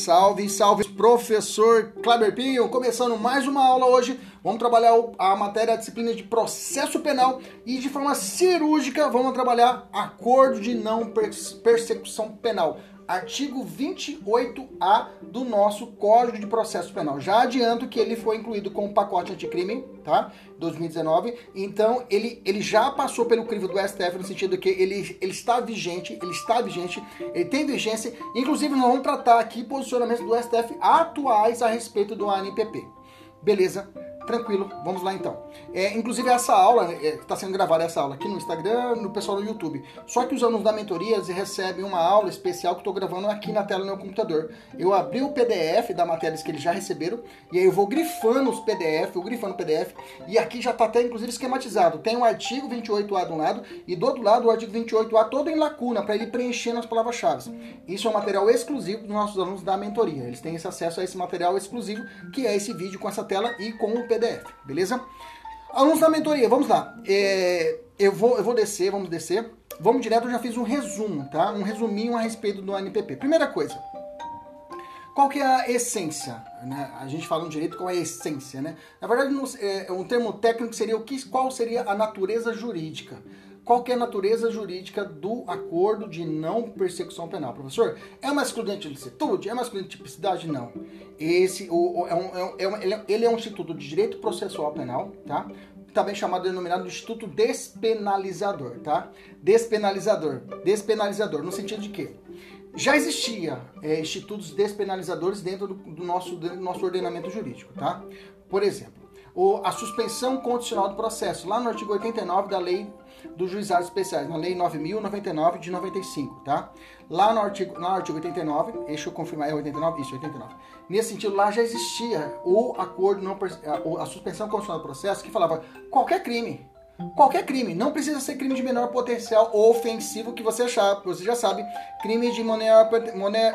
Salve, salve, professor Kleber Pinho, começando mais uma aula hoje. Vamos trabalhar a matéria, a disciplina de processo penal e de forma cirúrgica vamos trabalhar acordo de não persecução penal artigo 28A do nosso Código de Processo Penal. Já adianto que ele foi incluído com o pacote anticrime, tá? 2019. Então, ele, ele já passou pelo crivo do STF no sentido que ele, ele está vigente, ele está vigente, ele tem vigência. Inclusive, nós vamos tratar aqui posicionamentos do STF atuais a respeito do ANPP. Beleza? Tranquilo, vamos lá então. É, inclusive essa aula, está é, sendo gravada essa aula aqui no Instagram, no pessoal no YouTube. Só que os alunos da mentoria recebem uma aula especial que estou gravando aqui na tela do meu computador. Eu abri o PDF da matéria que eles já receberam e aí eu vou grifando os PDF, eu grifando o PDF e aqui já está até inclusive esquematizado. Tem o artigo 28A de um lado e do outro lado o artigo 28A todo em lacuna para ele preencher nas palavras-chave. Isso é um material exclusivo dos nossos alunos da mentoria. Eles têm esse acesso a esse material exclusivo que é esse vídeo com essa tela e com o PDF, beleza? Alunos da mentoria, vamos lá. É, eu, vou, eu vou descer, vamos descer. Vamos direto, eu já fiz um resumo, tá? Um resuminho a respeito do ANPP. Primeira coisa, qual que é a essência? Né? A gente fala no direito qual é a essência, né? Na verdade, é, um termo técnico seria o que, qual seria a natureza jurídica qual é a natureza jurídica do acordo de não persecução penal. Professor, é uma excludente de licitude? É uma excludente de tipicidade? Não. Esse o, o, é, um, é, um, é ele é um instituto de direito processual penal, tá? Também chamado, denominado de Instituto Despenalizador, tá? Despenalizador. Despenalizador, no sentido de que já existia é, institutos despenalizadores dentro do, do, nosso, do nosso ordenamento jurídico, tá? Por exemplo, o, a suspensão condicional do processo, lá no artigo 89 da Lei dos Juizados Especiais, na Lei 9.099 de 95, tá? Lá no artigo, no artigo 89, deixa eu confirmar, é 89? Isso, 89. Nesse sentido, lá já existia o acordo, não, a, a suspensão condicional do processo, que falava qualquer crime, Qualquer crime, não precisa ser crime de menor potencial ofensivo que você achar, você já sabe. Crime de menor,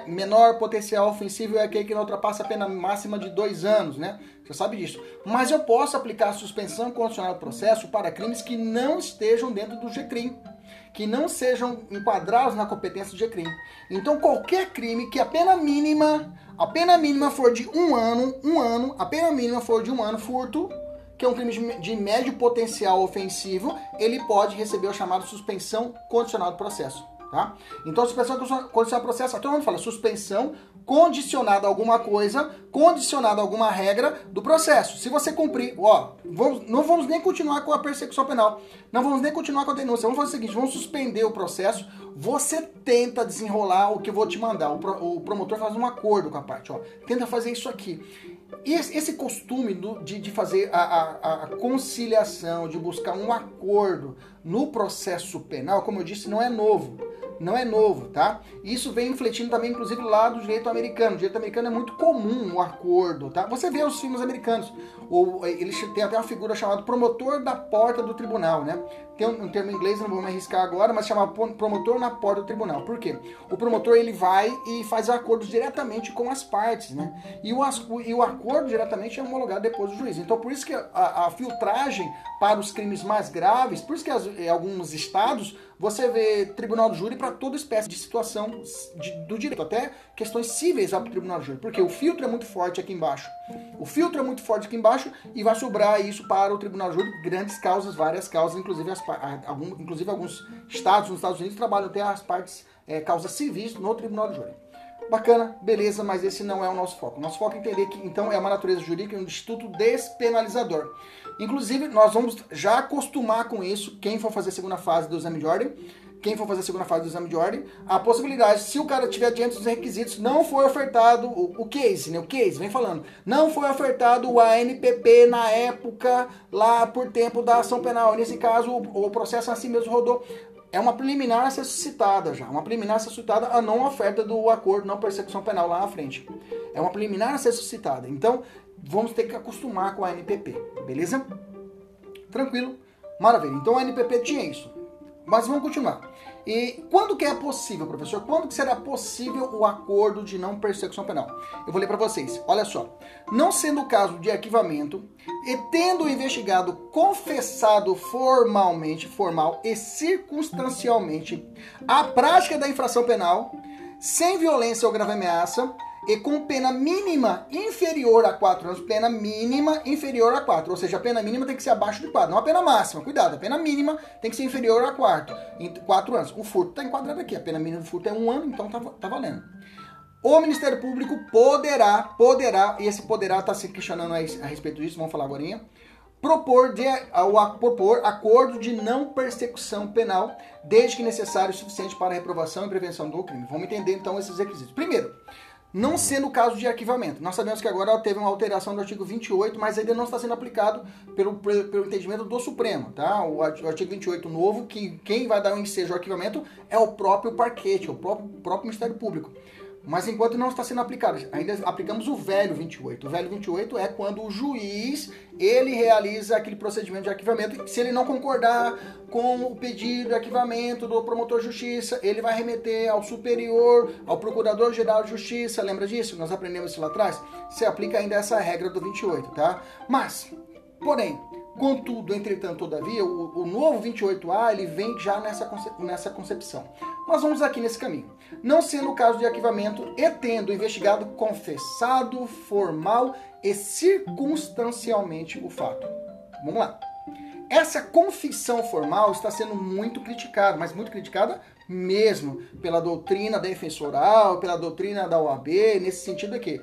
menor potencial ofensivo é aquele que não ultrapassa a pena máxima de dois anos, né? Já sabe disso. Mas eu posso aplicar a suspensão condicional do processo para crimes que não estejam dentro do GCRIM, que não sejam enquadrados na competência do GCRIM. Então qualquer crime que a pena mínima, a pena mínima for de um ano, um ano, a pena mínima for de um ano, furto, que é um crime de médio potencial ofensivo, ele pode receber o chamado suspensão condicional do processo. Tá? Então, suspensão condicional do processo, todo mundo fala suspensão condicionada a alguma coisa, condicionada a alguma regra do processo. Se você cumprir, ó, vamos, não vamos nem continuar com a persecução penal, não vamos nem continuar com a denúncia, vamos fazer o seguinte, vamos suspender o processo, você tenta desenrolar o que eu vou te mandar, o, pro, o promotor faz um acordo com a parte, ó, tenta fazer isso aqui. E esse costume do, de, de, fazer a, a, a, conciliação, de buscar um acordo no processo penal, como eu disse, não é novo. Não é novo, tá? Isso vem infletindo também, inclusive, lá do direito americano. O direito americano é muito comum o acordo, tá? Você vê os filmes americanos. Ou, eles têm até uma figura chamada promotor da porta do tribunal, né? Tem um, um termo em inglês, não vou me arriscar agora, mas chama promotor na porta do tribunal. Por quê? O promotor ele vai e faz acordos diretamente com as partes, né? E o, e o acordo diretamente é homologado depois do juiz. Então, por isso que a, a filtragem para os crimes mais graves, por isso que as, em alguns estados você vê tribunal do júri para toda espécie de situação de, do direito, até questões cíveis para o tribunal do júri, porque o filtro é muito forte aqui embaixo. O filtro é muito forte aqui embaixo e vai sobrar isso para o tribunal do júri, grandes causas, várias causas, inclusive, as, algum, inclusive alguns estados nos Estados Unidos trabalham até as partes, é, causas civis no tribunal do júri. Bacana, beleza, mas esse não é o nosso foco. Nosso foco é entender que, então, é uma natureza jurídica, um instituto despenalizador. Inclusive, nós vamos já acostumar com isso, quem for fazer a segunda fase do exame de ordem, quem for fazer a segunda fase do exame de ordem, a possibilidade, se o cara tiver diante dos requisitos, não foi ofertado o, o case, né? O case, vem falando. Não foi ofertado o ANPP na época, lá por tempo da ação penal. Nesse caso, o, o processo assim mesmo rodou é uma preliminar a ser suscitada já, uma preliminar a ser suscitada a não oferta do acordo não persecução penal lá na frente. É uma preliminar a ser suscitada. Então, vamos ter que acostumar com a NPP, beleza? Tranquilo? Maravilha. Então a NPP tinha isso. Mas vamos continuar. E quando que é possível, professor? Quando que será possível o acordo de não persecução penal? Eu vou ler para vocês. Olha só. Não sendo o caso de arquivamento e tendo o investigado confessado formalmente, formal e circunstancialmente a prática da infração penal, sem violência ou grave ameaça, e com pena mínima inferior a 4 anos, pena mínima inferior a 4, ou seja, a pena mínima tem que ser abaixo de 4, não a pena máxima, cuidado, a pena mínima tem que ser inferior a 4, em 4 anos. O furto está enquadrado aqui, a pena mínima do furto é 1 ano, então tá, tá valendo. O Ministério Público poderá, poderá, e esse poderá está se questionando a, a respeito disso, vamos falar agora, propor, de, ao, propor acordo de não persecução penal, desde que necessário e suficiente para a reprovação e prevenção do crime. Vamos entender então esses requisitos. Primeiro, não sendo o caso de arquivamento. Nós sabemos que agora teve uma alteração do artigo 28, mas ainda não está sendo aplicado pelo, pelo entendimento do Supremo, tá? O artigo 28 novo, que quem vai dar o ensejo ao arquivamento é o próprio parquete, o próprio, o próprio Ministério Público. Mas enquanto não está sendo aplicado, ainda aplicamos o velho 28. O velho 28 é quando o juiz ele realiza aquele procedimento de arquivamento. Se ele não concordar com o pedido de arquivamento do promotor de justiça, ele vai remeter ao superior, ao procurador-geral de justiça. Lembra disso? Nós aprendemos isso lá atrás. Se aplica ainda essa regra do 28, tá? Mas, porém, Contudo, entretanto, todavia, o, o novo 28A ele vem já nessa, nessa concepção. Mas vamos aqui nesse caminho. Não sendo o caso de arquivamento e tendo investigado confessado formal e circunstancialmente o fato. Vamos lá. Essa confissão formal está sendo muito criticada, mas muito criticada mesmo pela doutrina defensoral, pela doutrina da OAB, nesse sentido aqui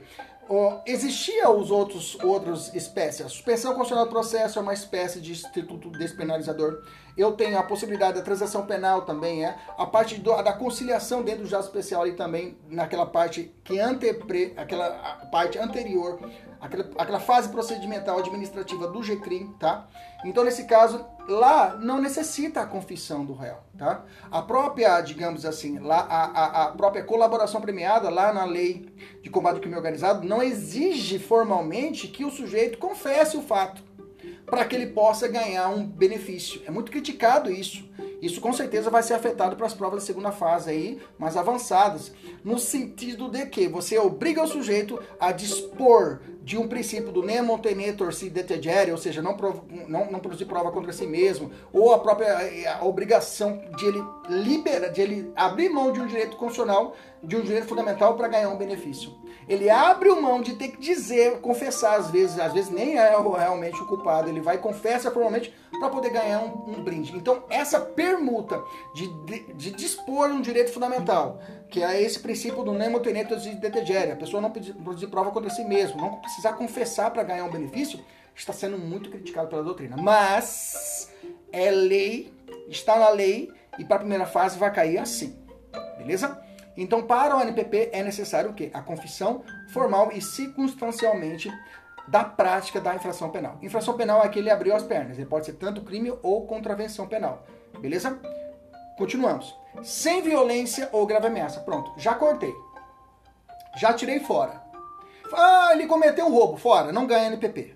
oh, existia os outros outras espécies. A suspensão constitucional do processo é uma espécie de instituto despenalizador. Eu tenho a possibilidade da transação penal também é a parte do, da conciliação dentro do juiz especial e também naquela parte que antepre, aquela parte anterior, aquela, aquela fase procedimental administrativa do GCRIM, tá? Então nesse caso lá não necessita a confissão do réu, tá? A própria, digamos assim, lá a, a, a própria colaboração premiada lá na lei de combate ao crime organizado não exige formalmente que o sujeito confesse o fato para que ele possa ganhar um benefício. É muito criticado isso. Isso com certeza vai ser afetado para as provas da segunda fase aí, mais avançadas, no sentido de que você obriga o sujeito a dispor de um princípio do nemo tenetur si detegere, ou seja, não, não, não produzir prova contra si mesmo, ou a própria a obrigação de ele libera, de ele abrir mão de um direito constitucional, de um direito fundamental para ganhar um benefício. Ele abre mão de ter que dizer, confessar às vezes, às vezes nem é realmente o culpado, ele vai e confessa formalmente para poder ganhar um, um, brinde. Então, essa permuta de, de, de, dispor um direito fundamental, que é esse princípio do nemo tenetus de detegere, a pessoa não produzir prova contra si mesmo, não precisar confessar para ganhar um benefício, está sendo muito criticado pela doutrina. Mas é lei, está na lei e para a primeira fase vai cair assim. Beleza? Então, para o NPP é necessário o quê? A confissão formal e circunstancialmente da prática da infração penal. Infração penal é que ele abriu as pernas. Ele pode ser tanto crime ou contravenção penal. Beleza? Continuamos. Sem violência ou grave ameaça. Pronto, já cortei. Já tirei fora. Ah, ele cometeu um roubo. Fora, não ganha NPP.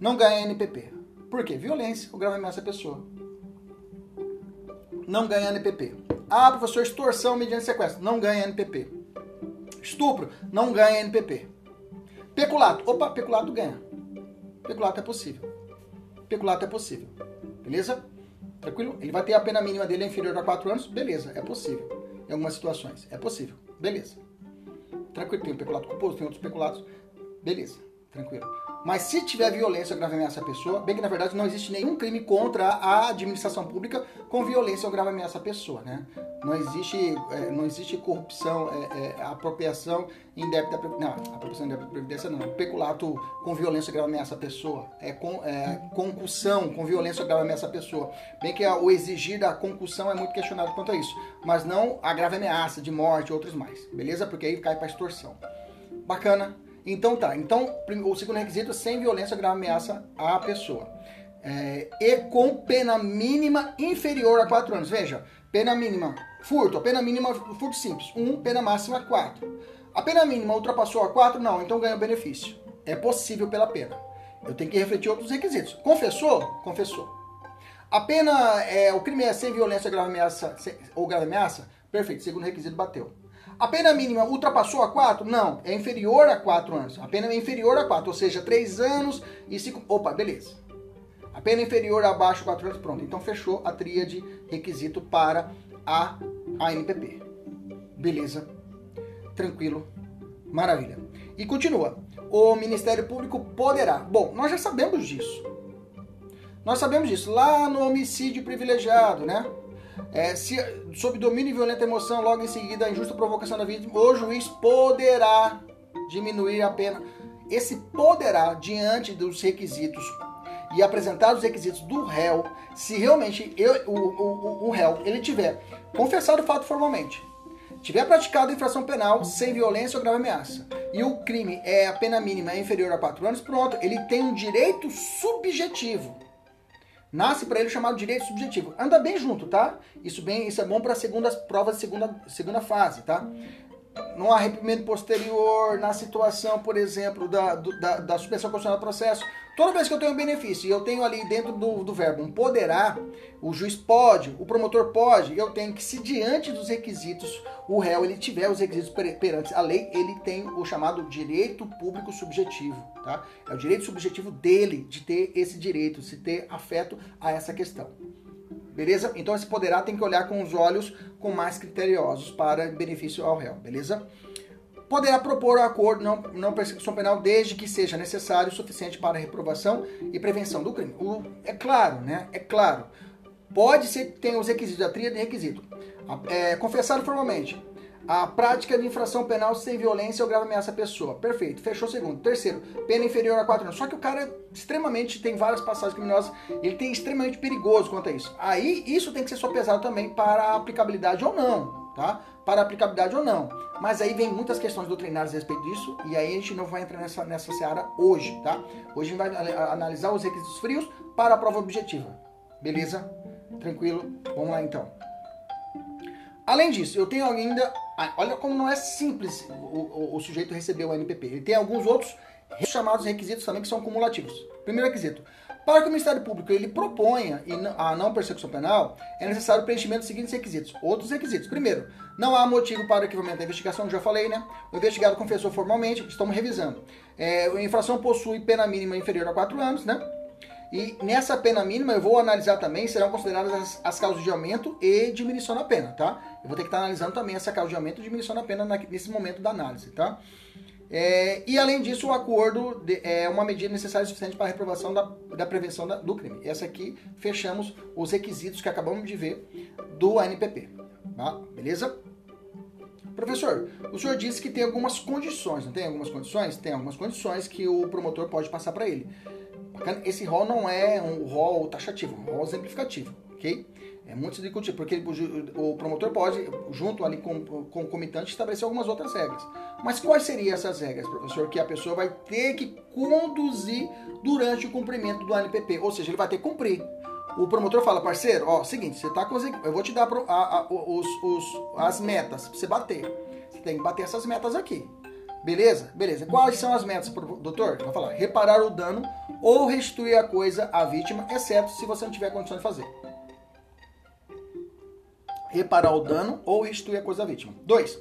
Não ganha NPP. Por quê? Violência ou grave ameaça à pessoa. Não ganha NPP. Ah, professor, extorsão mediante sequestro. Não ganha NPP. Estupro. Não ganha NPP. Peculato. Opa, peculato ganha. Peculato é possível. Peculato é possível. Beleza? Tranquilo? Ele vai ter a pena mínima dele inferior a 4 anos? Beleza, é possível. Em algumas situações. É possível. Beleza. Tranquilo, tem o peculato culposo, tem outros peculatos. Beleza. Tranquilo. Mas se tiver violência grave ameaça à pessoa, bem que na verdade não existe nenhum crime contra a administração pública com violência ou grave ameaça à pessoa, né? Não existe, é, não existe corrupção, é, é, apropriação indébita, não, apropriação indébita previdência não, peculato com violência grave ameaça à pessoa, é, com, é concussão com violência grave ameaça à pessoa. Bem que o exigir da concussão é muito questionado quanto a isso, mas não a grave ameaça de morte e outros mais, beleza? Porque aí cai para extorsão. Bacana. Então tá, então o segundo requisito é sem violência, grave ameaça à pessoa. É, e com pena mínima inferior a 4 anos. Veja, pena mínima, furto, a pena mínima, furto simples, 1, um, pena máxima 4. A pena mínima ultrapassou a 4, não, então ganha benefício. É possível pela pena. Eu tenho que refletir outros requisitos. Confessou? Confessou. A pena, é, o crime é sem violência grave ameaça, sem, ou grave ameaça? Perfeito, segundo requisito bateu. A pena mínima ultrapassou a 4? Não, é inferior a 4 anos. A pena é inferior a 4, ou seja, 3 anos e 5. Opa, beleza. A pena inferior abaixo de 4 anos, pronto. Então fechou a tríade requisito para a ANPP. Beleza. Tranquilo. Maravilha. E continua. O Ministério Público poderá. Bom, nós já sabemos disso. Nós sabemos disso. Lá no homicídio privilegiado, né? É, se, sob domínio e violenta emoção, logo em seguida a injusta provocação da vítima, o juiz poderá diminuir a pena. Esse poderá, diante dos requisitos e apresentar os requisitos do réu, se realmente eu, o, o, o réu ele tiver confessado o fato formalmente, tiver praticado infração penal sem violência ou grave ameaça, e o crime é a pena mínima é inferior a 4 anos, pronto, ele tem um direito subjetivo nasce para ele chamado direito subjetivo. Anda bem junto, tá? Isso bem, isso é bom para segundas provas de segunda, segunda fase, tá? No arrependimento posterior, na situação, por exemplo, da, do, da, da suspensão constitucional do processo, Toda vez que eu tenho um benefício e eu tenho ali dentro do, do verbo um poderá, o juiz pode, o promotor pode, eu tenho que, se diante dos requisitos, o réu ele tiver os requisitos perante a lei, ele tem o chamado direito público subjetivo, tá? É o direito subjetivo dele de ter esse direito, se ter afeto a essa questão. Beleza? Então esse poderá tem que olhar com os olhos com mais criteriosos para benefício ao réu, beleza? Poderá propor o acordo não, não persecução penal desde que seja necessário o suficiente para a reprovação e prevenção do crime. O, é claro, né? É claro. Pode ser que tenha os requisitos da tríade de requisito. É, confessado formalmente. A prática de infração penal sem violência ou grave ameaça à pessoa. Perfeito. Fechou o segundo. Terceiro, pena inferior a 4 anos. Só que o cara é extremamente, tem várias passagens criminosas, ele tem extremamente perigoso quanto a isso. Aí, isso tem que ser só pesado também para a aplicabilidade ou não, tá? Para aplicabilidade ou não. Mas aí vem muitas questões doutrinárias a respeito disso, e aí a gente não vai entrar nessa, nessa seara hoje, tá? Hoje a gente vai analisar os requisitos frios para a prova objetiva. Beleza? Tranquilo? Vamos lá então. Além disso, eu tenho ainda. Olha como não é simples o, o, o sujeito receber o NPP. Ele tem alguns outros chamados requisitos também que são cumulativos. Primeiro requisito: para que o Ministério Público ele proponha a não persecução penal, é necessário o preenchimento dos seguintes requisitos. Outros requisitos. Primeiro, não há motivo para o arquivamento da investigação, já falei, né? O investigado confessou formalmente, estamos revisando. É, a infração possui pena mínima inferior a 4 anos, né? E nessa pena mínima eu vou analisar também, serão consideradas as, as causas de aumento e diminuição da pena, tá? Eu vou ter que estar analisando também essa causa de aumento e diminuição da pena nesse momento da análise, tá? É, e além disso, o acordo de, é uma medida necessária e suficiente para a reprovação da, da prevenção da, do crime. Essa aqui fechamos os requisitos que acabamos de ver do ANPP. Tá? Beleza? Professor, o senhor disse que tem algumas condições, não tem algumas condições? Tem algumas condições que o promotor pode passar para ele. Esse rol não é um rol taxativo, é um rol exemplificativo, ok? É muito discutível, porque o, promotor pode, junto ali com, com o comitante, estabelecer algumas outras regras. Mas quais seriam essas regras, professor, que a pessoa vai ter que conduzir durante o cumprimento do ANPP? Ou seja, ele vai ter que cumprir. O promotor fala, parceiro, ó, seguinte, você tá com eu vou te dar a, a, os, os, as metas pra você bater. Você tem que bater essas metas aqui. Beleza? Beleza. Quais são as metas, doutor? Vai falar, reparar o dano ou restituir a coisa à vítima, exceto se você não tiver condição de fazer reparar o dano ou restituir a coisa vítima. 2.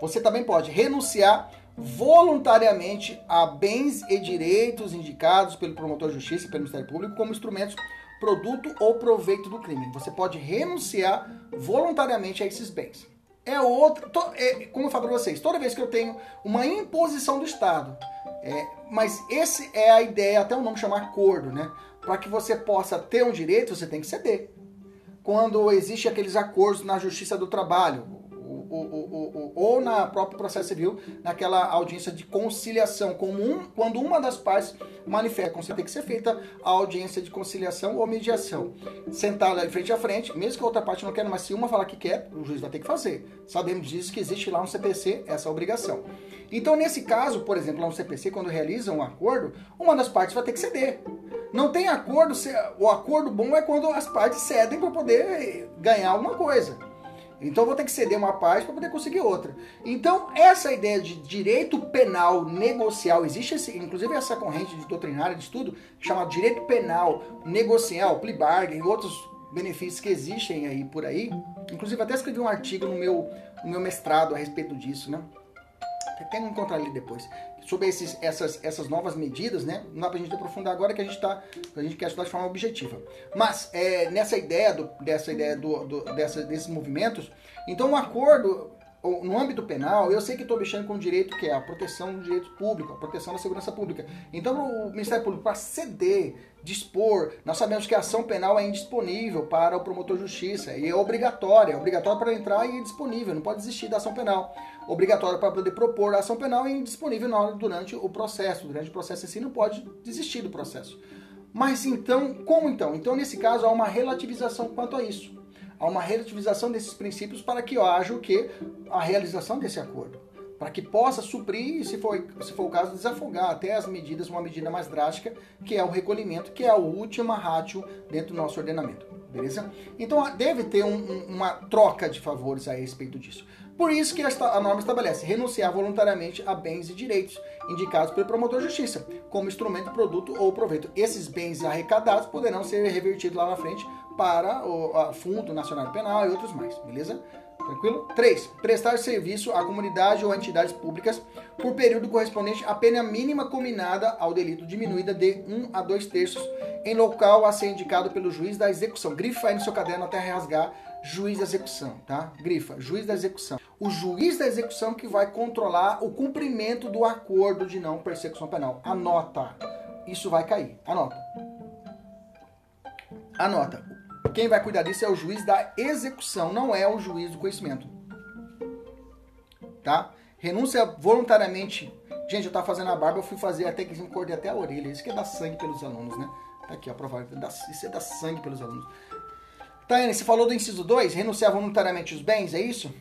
Você também pode renunciar voluntariamente a bens e direitos indicados pelo promotor de justiça e pelo Ministério Público como instrumentos, produto ou proveito do crime. Você pode renunciar voluntariamente a esses bens. é outra. To, é, como eu falo para vocês, toda vez que eu tenho uma imposição do Estado, é, mas esse é a ideia, até o nome chamar acordo, né? Para que você possa ter um direito, você tem que ceder. Quando existe aqueles acordos na Justiça do Trabalho, ou, ou na próprio processo civil, naquela audiência de conciliação, como um, quando uma das partes manifesta, tem que ser feita a audiência de conciliação ou mediação. Sentada frente a frente, mesmo que a outra parte não queira, mas se uma falar que quer, o juiz vai ter que fazer. Sabemos disso que existe lá no CPC essa obrigação. Então, nesse caso, por exemplo, lá no CPC, quando realiza um acordo, uma das partes vai ter que ceder. Não tem acordo, o acordo bom é quando as partes cedem para poder ganhar alguma coisa. Então vou ter que ceder uma parte para poder conseguir outra. Então, essa ideia de direito penal negocial, existe esse, inclusive essa corrente de doutrinária de estudo chamada direito penal negocial, plea bargain, outros benefícios que existem aí por aí. Inclusive até escrevi um artigo no meu, no meu mestrado a respeito disso, né? Até encontrar ali depois sobre esses, essas, essas novas medidas, né? Não dá pra gente aprofundar agora que a gente tá, a gente quer estudar de forma objetiva. Mas é, nessa ideia do, dessa ideia do, do dessa, desses movimentos, então um acordo no âmbito penal, eu sei que estou mexendo com o direito que é a proteção do direito público, a proteção da segurança pública. Então, o Ministério Público, para ceder, dispor, nós sabemos que a ação penal é indisponível para o promotor de justiça e é obrigatória, é obrigatória para entrar e é disponível, não pode desistir da ação penal. Obrigatória para poder propor a ação penal e indisponível durante o processo. Durante o processo em si, não pode desistir do processo. Mas então, como então? Então, nesse caso, há uma relativização quanto a isso a uma relativização desses princípios para que haja o que? A realização desse acordo. Para que possa suprir, se for, se for o caso, desafogar até as medidas, uma medida mais drástica, que é o recolhimento, que é a última ratio dentro do nosso ordenamento. Beleza? Então deve ter um, uma troca de favores a respeito disso. Por isso que a norma estabelece renunciar voluntariamente a bens e direitos indicados pelo promotor de justiça, como instrumento, produto ou proveito. Esses bens arrecadados poderão ser revertidos lá na frente para o Fundo Nacional Penal e outros mais, beleza? Tranquilo? 3. Prestar serviço à comunidade ou entidades públicas por período correspondente à pena mínima combinada ao delito diminuída de 1 a 2 terços em local a ser indicado pelo juiz da execução. Grifa aí no seu caderno até rasgar juiz da execução, tá? Grifa, juiz da execução. O juiz da execução que vai controlar o cumprimento do acordo de não persecução penal. Anota. Isso vai cair. Anota. Anota. Quem vai cuidar disso é o juiz da execução, não é o juiz do conhecimento. Tá? Renúncia voluntariamente. Gente, eu tava fazendo a barba, eu fui fazer até que cortei até a orelha. Isso que é dar sangue pelos alunos, né? Tá aqui, aprovado. Isso é dar sangue pelos alunos. Taiane, você falou do inciso 2, renunciar voluntariamente os bens, é isso?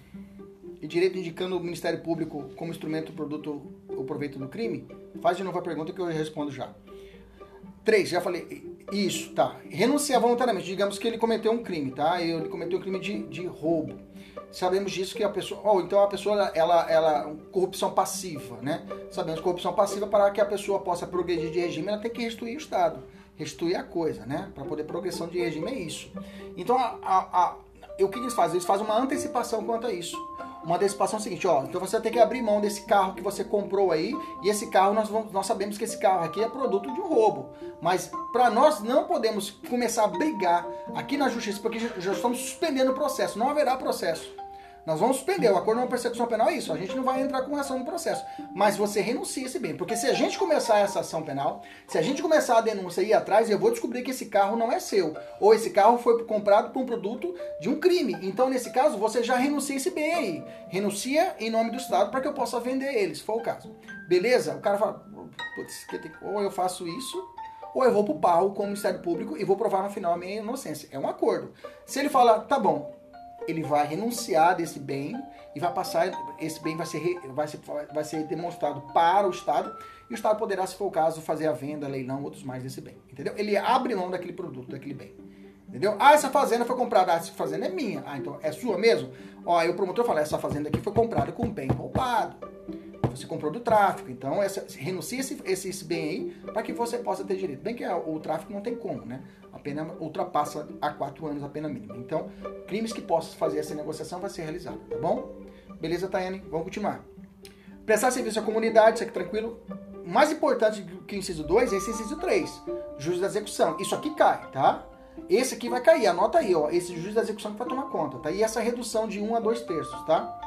E direito indicando o Ministério Público como instrumento, produto ou proveito do crime? Faz de novo a pergunta que eu respondo já. 3, já falei. Isso, tá. Renunciar voluntariamente. Digamos que ele cometeu um crime, tá? Ele cometeu um crime de, de roubo. Sabemos disso que a pessoa. Ou oh, então a pessoa, ela, ela. Corrupção passiva, né? Sabemos corrupção passiva para que a pessoa possa progredir de regime, ela tem que restituir o Estado. Restituir a coisa, né? Para poder progressão de regime é isso. Então, a, a, a, o que eles fazem? Eles fazem uma antecipação quanto a isso uma antecipação é o seguinte, ó, então você ter que abrir mão desse carro que você comprou aí, e esse carro nós, vamos, nós sabemos que esse carro aqui é produto de um roubo. Mas para nós não podemos começar a brigar aqui na justiça, porque já estamos suspendendo o processo, não haverá processo. Nós vamos suspender. O acordo de não persecução penal é isso. A gente não vai entrar com ação no processo. Mas você renuncia esse bem. Porque se a gente começar essa ação penal, se a gente começar a denúncia e ir atrás, eu vou descobrir que esse carro não é seu. Ou esse carro foi comprado por um produto de um crime. Então, nesse caso, você já renuncia esse bem aí. Renuncia em nome do Estado para que eu possa vender ele, se for o caso. Beleza? O cara fala, putz, ou eu faço isso, ou eu vou pro pau com o Ministério Público e vou provar no final a minha inocência. É um acordo. Se ele fala, tá bom, ele vai renunciar desse bem e vai passar, esse bem vai ser, vai ser, vai ser demonstrado para o Estado e o Estado poderá, se for o caso, fazer a venda, leilão, outros mais desse bem. Entendeu? Ele abre mão daquele produto, daquele bem. Entendeu? Ah, essa fazenda foi comprada. Ah, essa fazenda é minha. Ah, então é sua mesmo? Ó, aí o promotor fala, essa fazenda aqui foi comprada com bem roubado. Você comprou do tráfico. Então, essa, renuncia esse, esse, esse bem aí para que você possa ter direito. Bem que o tráfico não tem como, né? a pena ultrapassa a quatro anos a pena mínima. Então, crimes que possam fazer essa negociação vai ser realizado, tá bom? Beleza, Tayane? Vamos continuar. Prestar serviço à comunidade, isso aqui tranquilo. Mais importante que o inciso 2 é esse inciso 3, juiz da execução. Isso aqui cai, tá? esse aqui vai cair, anota aí, ó, esse juiz da execução que vai tomar conta, tá? E essa redução de 1 a 2 terços, tá?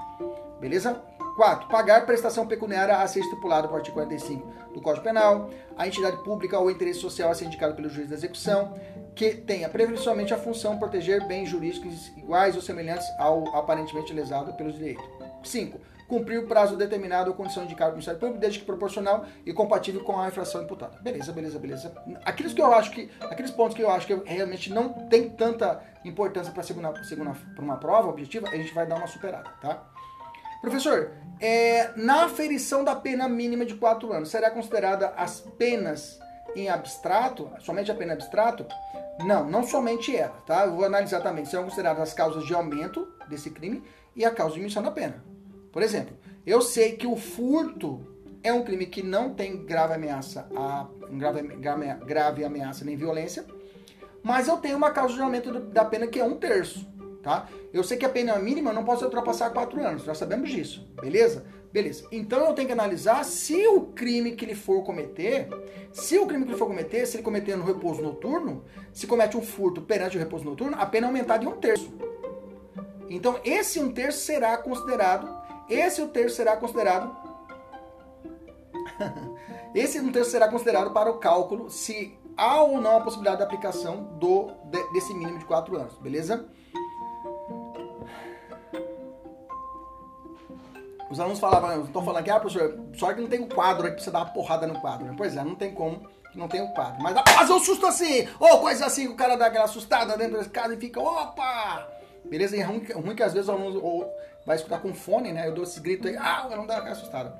Beleza? 4. Pagar prestação pecuniária a ser estipulada por artigo 45 do Código Penal, a entidade pública ou interesse social a ser indicado pelo juiz da execução, que tenha previsionalmente a função de proteger bens jurídicos iguais ou semelhantes ao aparentemente lesado pelos direitos. 5. Cumprir o prazo determinado ou condição indicada pelo Ministério Público, desde que proporcional e compatível com a infração imputada. Beleza, beleza, beleza. Aqueles que eu acho que, aqueles pontos que eu acho que realmente não tem tanta importância para segunda, segunda, uma prova objetiva, a gente vai dar uma superada, tá? Professor, é, na aferição da pena mínima de 4 anos, será considerada as penas em abstrato, somente a pena abstrato? Não, não somente ela, tá? Eu vou analisar também. Serão consideradas as causas de aumento desse crime e a causa de diminuição da pena. Por exemplo, eu sei que o furto é um crime que não tem grave ameaça, a, grave, grave, grave ameaça nem violência, mas eu tenho uma causa de aumento da pena que é um terço, tá? Eu sei que a pena mínima não pode ultrapassar quatro anos, nós sabemos disso, beleza? Beleza. Então eu tenho que analisar se o crime que ele for cometer, se o crime que ele for cometer, se ele cometer no repouso noturno, se comete um furto perante o repouso noturno, a pena é aumentada em um terço. Então esse um terço será considerado esse um terço será considerado. Esse um terço será considerado para o cálculo se há ou não a possibilidade de aplicação do, desse mínimo de 4 anos, beleza? Os alunos falavam, estão falando aqui, ah, professor, só que não tem o um quadro aí pra você dar uma porrada no quadro. Pois é, não tem como não tem o um quadro. Mas dá pra fazer um susto assim, ou coisa assim, o cara dá aquela assustada dentro da casa e fica, opa! Beleza? E é ruim, ruim que às vezes o aluno ou vai escutar com fone, né? Eu dou esse grito aí, ah, eu não dá assustado.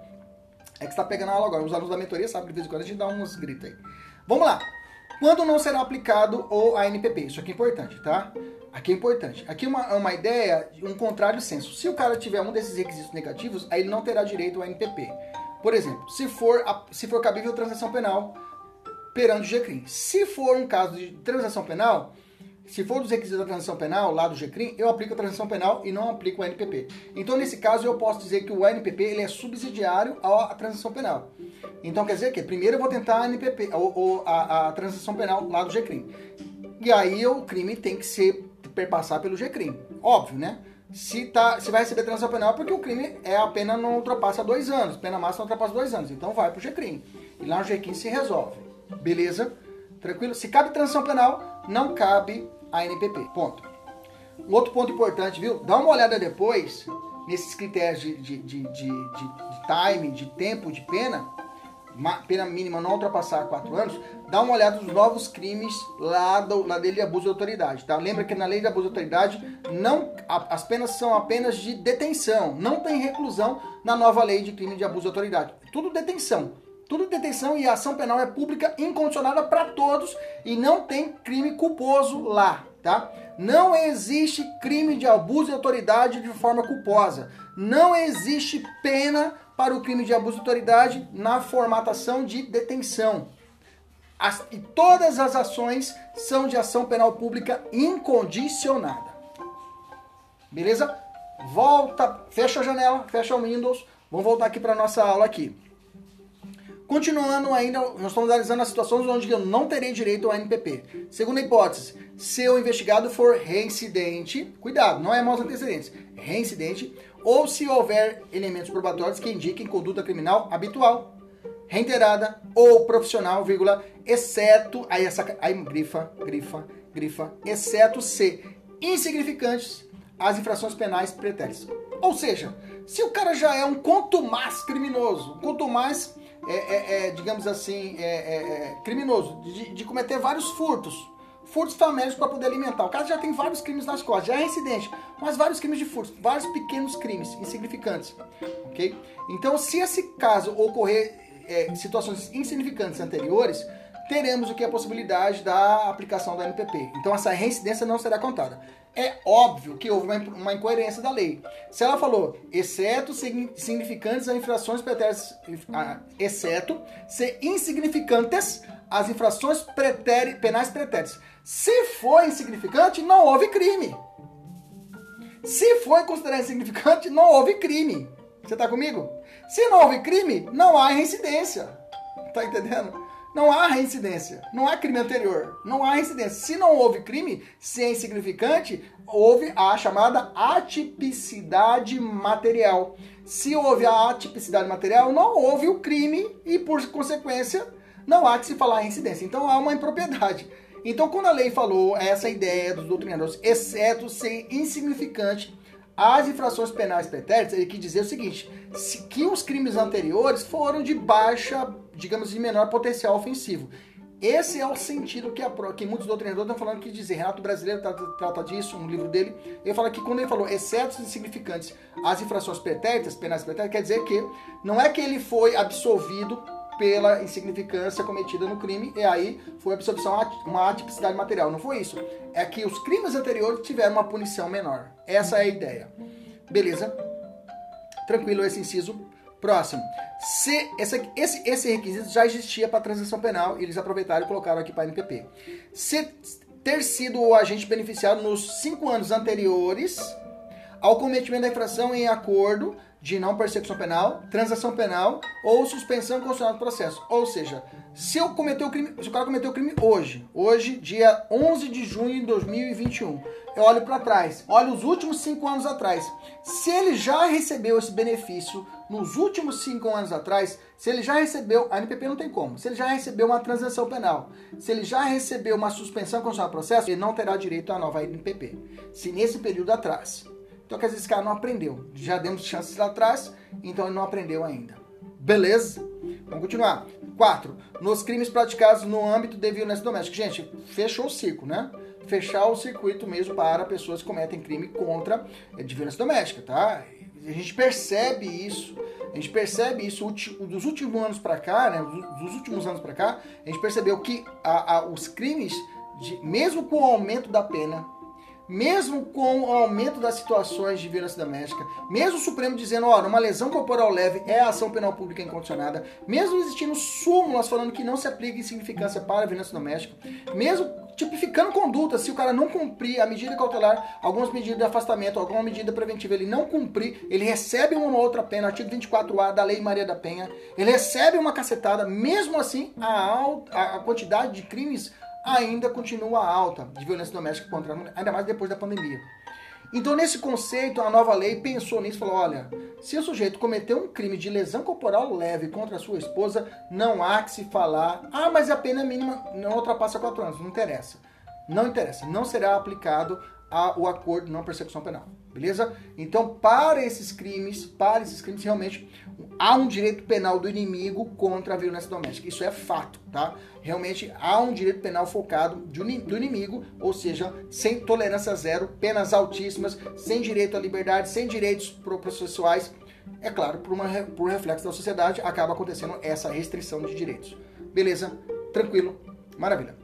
É que está pegando a aula agora. Os alunos da mentoria sabem que de vez em quando a gente dá uns gritos aí. Vamos lá. Quando não será aplicado o ANPP? Isso aqui é importante, tá? Aqui é importante. Aqui é uma, uma ideia, um contrário senso. Se o cara tiver um desses requisitos negativos, aí ele não terá direito ao ANPP. Por exemplo, se for, se for cabível transação penal perante o GCRIM. Se for um caso de transação penal, se for dos requisitos da transação penal, lá do GCRIM, eu aplico a transação penal e não aplico o ANPP. Então, nesse caso, eu posso dizer que o ANPP ele é subsidiário à transação penal. Então, quer dizer que primeiro eu vou tentar a ANPP, ou, ou a, a transação penal lá do GCRIM. E aí o crime tem que ser perpassar pelo GCRIM. Óbvio, né? Se, tá, se vai receber transação penal é porque o crime é a pena não ultrapassa dois anos, pena máxima não ultrapassa dois anos. Então vai pro GCRIM. E lá no GCRIM se resolve. Beleza? Tranquilo? Se cabe transação penal, não cabe a NPP. Ponto. Um outro ponto importante, viu? Dá uma olhada depois nesses critérios de, de, de, de, de time, de tempo de pena, pena mínima não ultrapassar 4 anos, dá uma olhada nos novos crimes lá do, na lei de abuso de autoridade, tá? Lembra que na lei de abuso de autoridade não, a, as penas são apenas de detenção, não tem reclusão na nova lei de crime de abuso de autoridade. Tudo detenção. Tudo detenção e a ação penal é pública incondicionada para todos e não tem crime culposo lá, tá? Não existe crime de abuso de autoridade de forma culposa. Não existe pena para o crime de abuso de autoridade na formatação de detenção. As, e todas as ações são de ação penal pública incondicionada. Beleza? Volta, fecha a janela, fecha o Windows. Vamos voltar aqui para nossa aula aqui. Continuando ainda, nós estamos analisando as situações onde eu não terei direito ao NPP. Segunda hipótese, se o investigado for reincidente, cuidado, não é maus antecedentes, reincidente, ou se houver elementos probatórios que indiquem conduta criminal habitual, reiterada ou profissional, vírgula, exceto, aí essa, aí grifa, grifa, grifa, exceto se insignificantes as infrações penais pretéritas. Ou seja, se o cara já é um quanto mais criminoso, quanto mais é, é, é, digamos assim, é, é, é, criminoso, de, de, cometer vários furtos. Furtos famélicos para poder alimentar. O cara já tem vários crimes nas costas, já é incidente, mas vários crimes de furtos, vários pequenos crimes insignificantes. Ok? Então, se esse caso ocorrer situações insignificantes anteriores, teremos o que é a possibilidade da aplicação da NPP. Então, essa reincidência não será contada é óbvio que houve uma, incoerência da lei. Se ela falou, exceto significantes as infrações pretéritas, exceto se insignificantes as infrações preteri, penais pretéritas. Se for insignificante, não houve crime. Se foi considerado insignificante, não houve crime. Você está comigo? Se não houve crime, não há reincidência. Tá entendendo? não há reincidência, não há crime anterior, não há reincidência. Se não houve crime, se é insignificante, houve a chamada atipicidade material. Se houve a atipicidade material, não houve o crime e, por consequência, não há que se falar em incidência. Então há uma impropriedade. Então, quando a lei falou essa ideia dos doutrinadores, exceto ser insignificante as infrações penais pretéritas, ele quis dizer o seguinte: se, que os crimes anteriores foram de baixa, digamos, de menor potencial ofensivo. Esse é o sentido que, a, que muitos doutrinadores estão falando que dizer. Renato Brasileiro trata, trata disso, um livro dele. Ele fala que quando ele falou excetos insignificantes as infrações pretéritas, penais pretéritas, quer dizer que não é que ele foi absolvido pela insignificância cometida no crime, e aí foi absorção, uma atipicidade material. Não foi isso. É que os crimes anteriores tiveram uma punição menor. Essa é a ideia. Beleza? Tranquilo esse inciso. Próximo. Se esse, esse, esse requisito já existia para transação penal, eles aproveitaram e colocaram aqui para a NPP. Se ter sido o agente beneficiado nos cinco anos anteriores ao cometimento da infração em acordo de não persecução penal, transação penal ou suspensão constitucional do processo. Ou seja, se eu cometer o crime, se o cara cometeu o crime hoje, hoje, dia 11 de junho de 2021, eu olho para trás, olho os últimos cinco anos atrás. Se ele já recebeu esse benefício nos últimos cinco anos atrás, se ele já recebeu, a NPP não tem como, se ele já recebeu uma transação penal, se ele já recebeu uma suspensão constitucional do processo, ele não terá direito à nova NPP. Se nesse período atrás então quer dizer, esse cara não aprendeu. Já demos chances lá atrás, então ele não aprendeu ainda. Beleza? Vamos continuar. 4. Nos crimes praticados no âmbito de violência doméstica. Gente, fechou o ciclo, né? Fechar o circuito mesmo para pessoas que cometem crime contra eh, de violência doméstica, tá? A gente percebe isso. A gente percebe isso dos últimos anos para cá, né? Dos últimos anos para cá, a gente percebeu que a, a, os crimes, de, mesmo com o aumento da pena, mesmo com o aumento das situações de violência doméstica, mesmo o Supremo dizendo, olha, uma lesão corporal leve é ação penal pública incondicionada, mesmo existindo súmulas falando que não se aplica insignificância para a violência doméstica, mesmo tipificando conduta, se o cara não cumprir a medida cautelar, algumas medidas de afastamento, alguma medida preventiva, ele não cumprir, ele recebe uma outra pena, artigo 24A da Lei Maria da Penha, ele recebe uma cacetada, mesmo assim, a, a quantidade de crimes ainda continua alta de violência doméstica contra a mulher, ainda mais depois da pandemia. Então, nesse conceito, a nova lei pensou nisso e falou: olha, se o sujeito cometeu um crime de lesão corporal leve contra a sua esposa, não há que se falar, ah, mas a pena mínima não ultrapassa quatro anos. Não interessa. Não interessa. Não será aplicado a, o acordo de não persecução penal. Beleza? Então, para esses crimes, para esses crimes, realmente há um direito penal do inimigo contra a violência doméstica. Isso é fato, tá? Realmente há um direito penal focado do inimigo, ou seja, sem tolerância zero, penas altíssimas, sem direito à liberdade, sem direitos processuais. É claro, por, uma, por reflexo da sociedade, acaba acontecendo essa restrição de direitos. Beleza? Tranquilo? Maravilha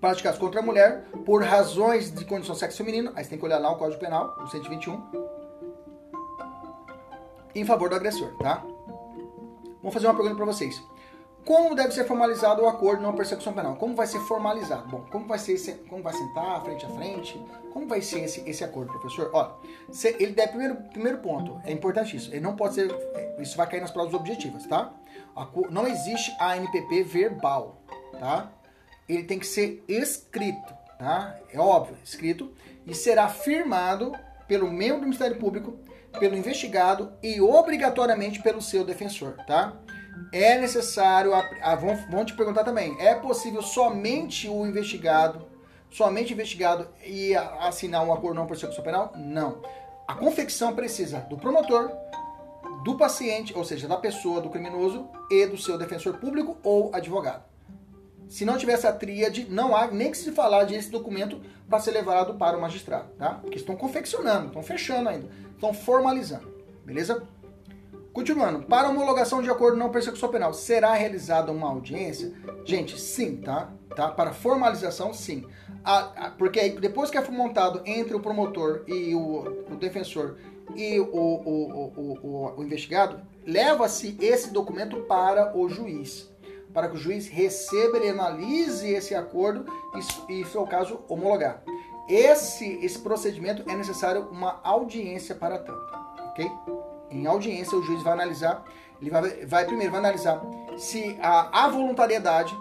praticados contra a mulher por razões de condição sexo feminino, aí você tem que olhar lá o Código Penal, o 121, em favor do agressor, tá? Vamos fazer uma pergunta para vocês. Como deve ser formalizado o acordo não persecução penal? Como vai ser formalizado? Bom, como vai ser esse, como vai sentar frente a frente? Como vai ser esse, esse acordo, professor? Ó, ele deve primeiro primeiro ponto, é importante isso. Ele não pode ser, isso vai cair nas provas objetivas, tá? Não existe ANPP verbal, tá? ele tem que ser escrito, tá? É óbvio, escrito e será firmado pelo membro do Ministério Público, pelo investigado e obrigatoriamente pelo seu defensor, tá? É necessário, a, a, vão, vão te perguntar também, é possível somente o investigado, somente o investigado e assinar um acordo não persecução penal? Não. A confecção precisa do promotor, do paciente, ou seja, da pessoa, do criminoso e do seu defensor público ou advogado. Se não tivesse a tríade, não há nem que se falar desse documento para ser levado para o magistrado, tá? Porque estão confeccionando, estão fechando ainda, estão formalizando, beleza? Continuando, para homologação de acordo não persecução penal, será realizada uma audiência? Gente, sim, tá? tá? Para formalização, sim. A, a, porque depois que é montado entre o promotor e o, o defensor e o, o, o investigado, leva-se esse documento para o juiz para que o juiz receba, ele analise esse acordo e, e se for o caso, homologar. Esse, esse procedimento é necessário uma audiência para tanto, ok? Em audiência, o juiz vai analisar, ele vai, vai primeiro vai analisar se a, a voluntariedade,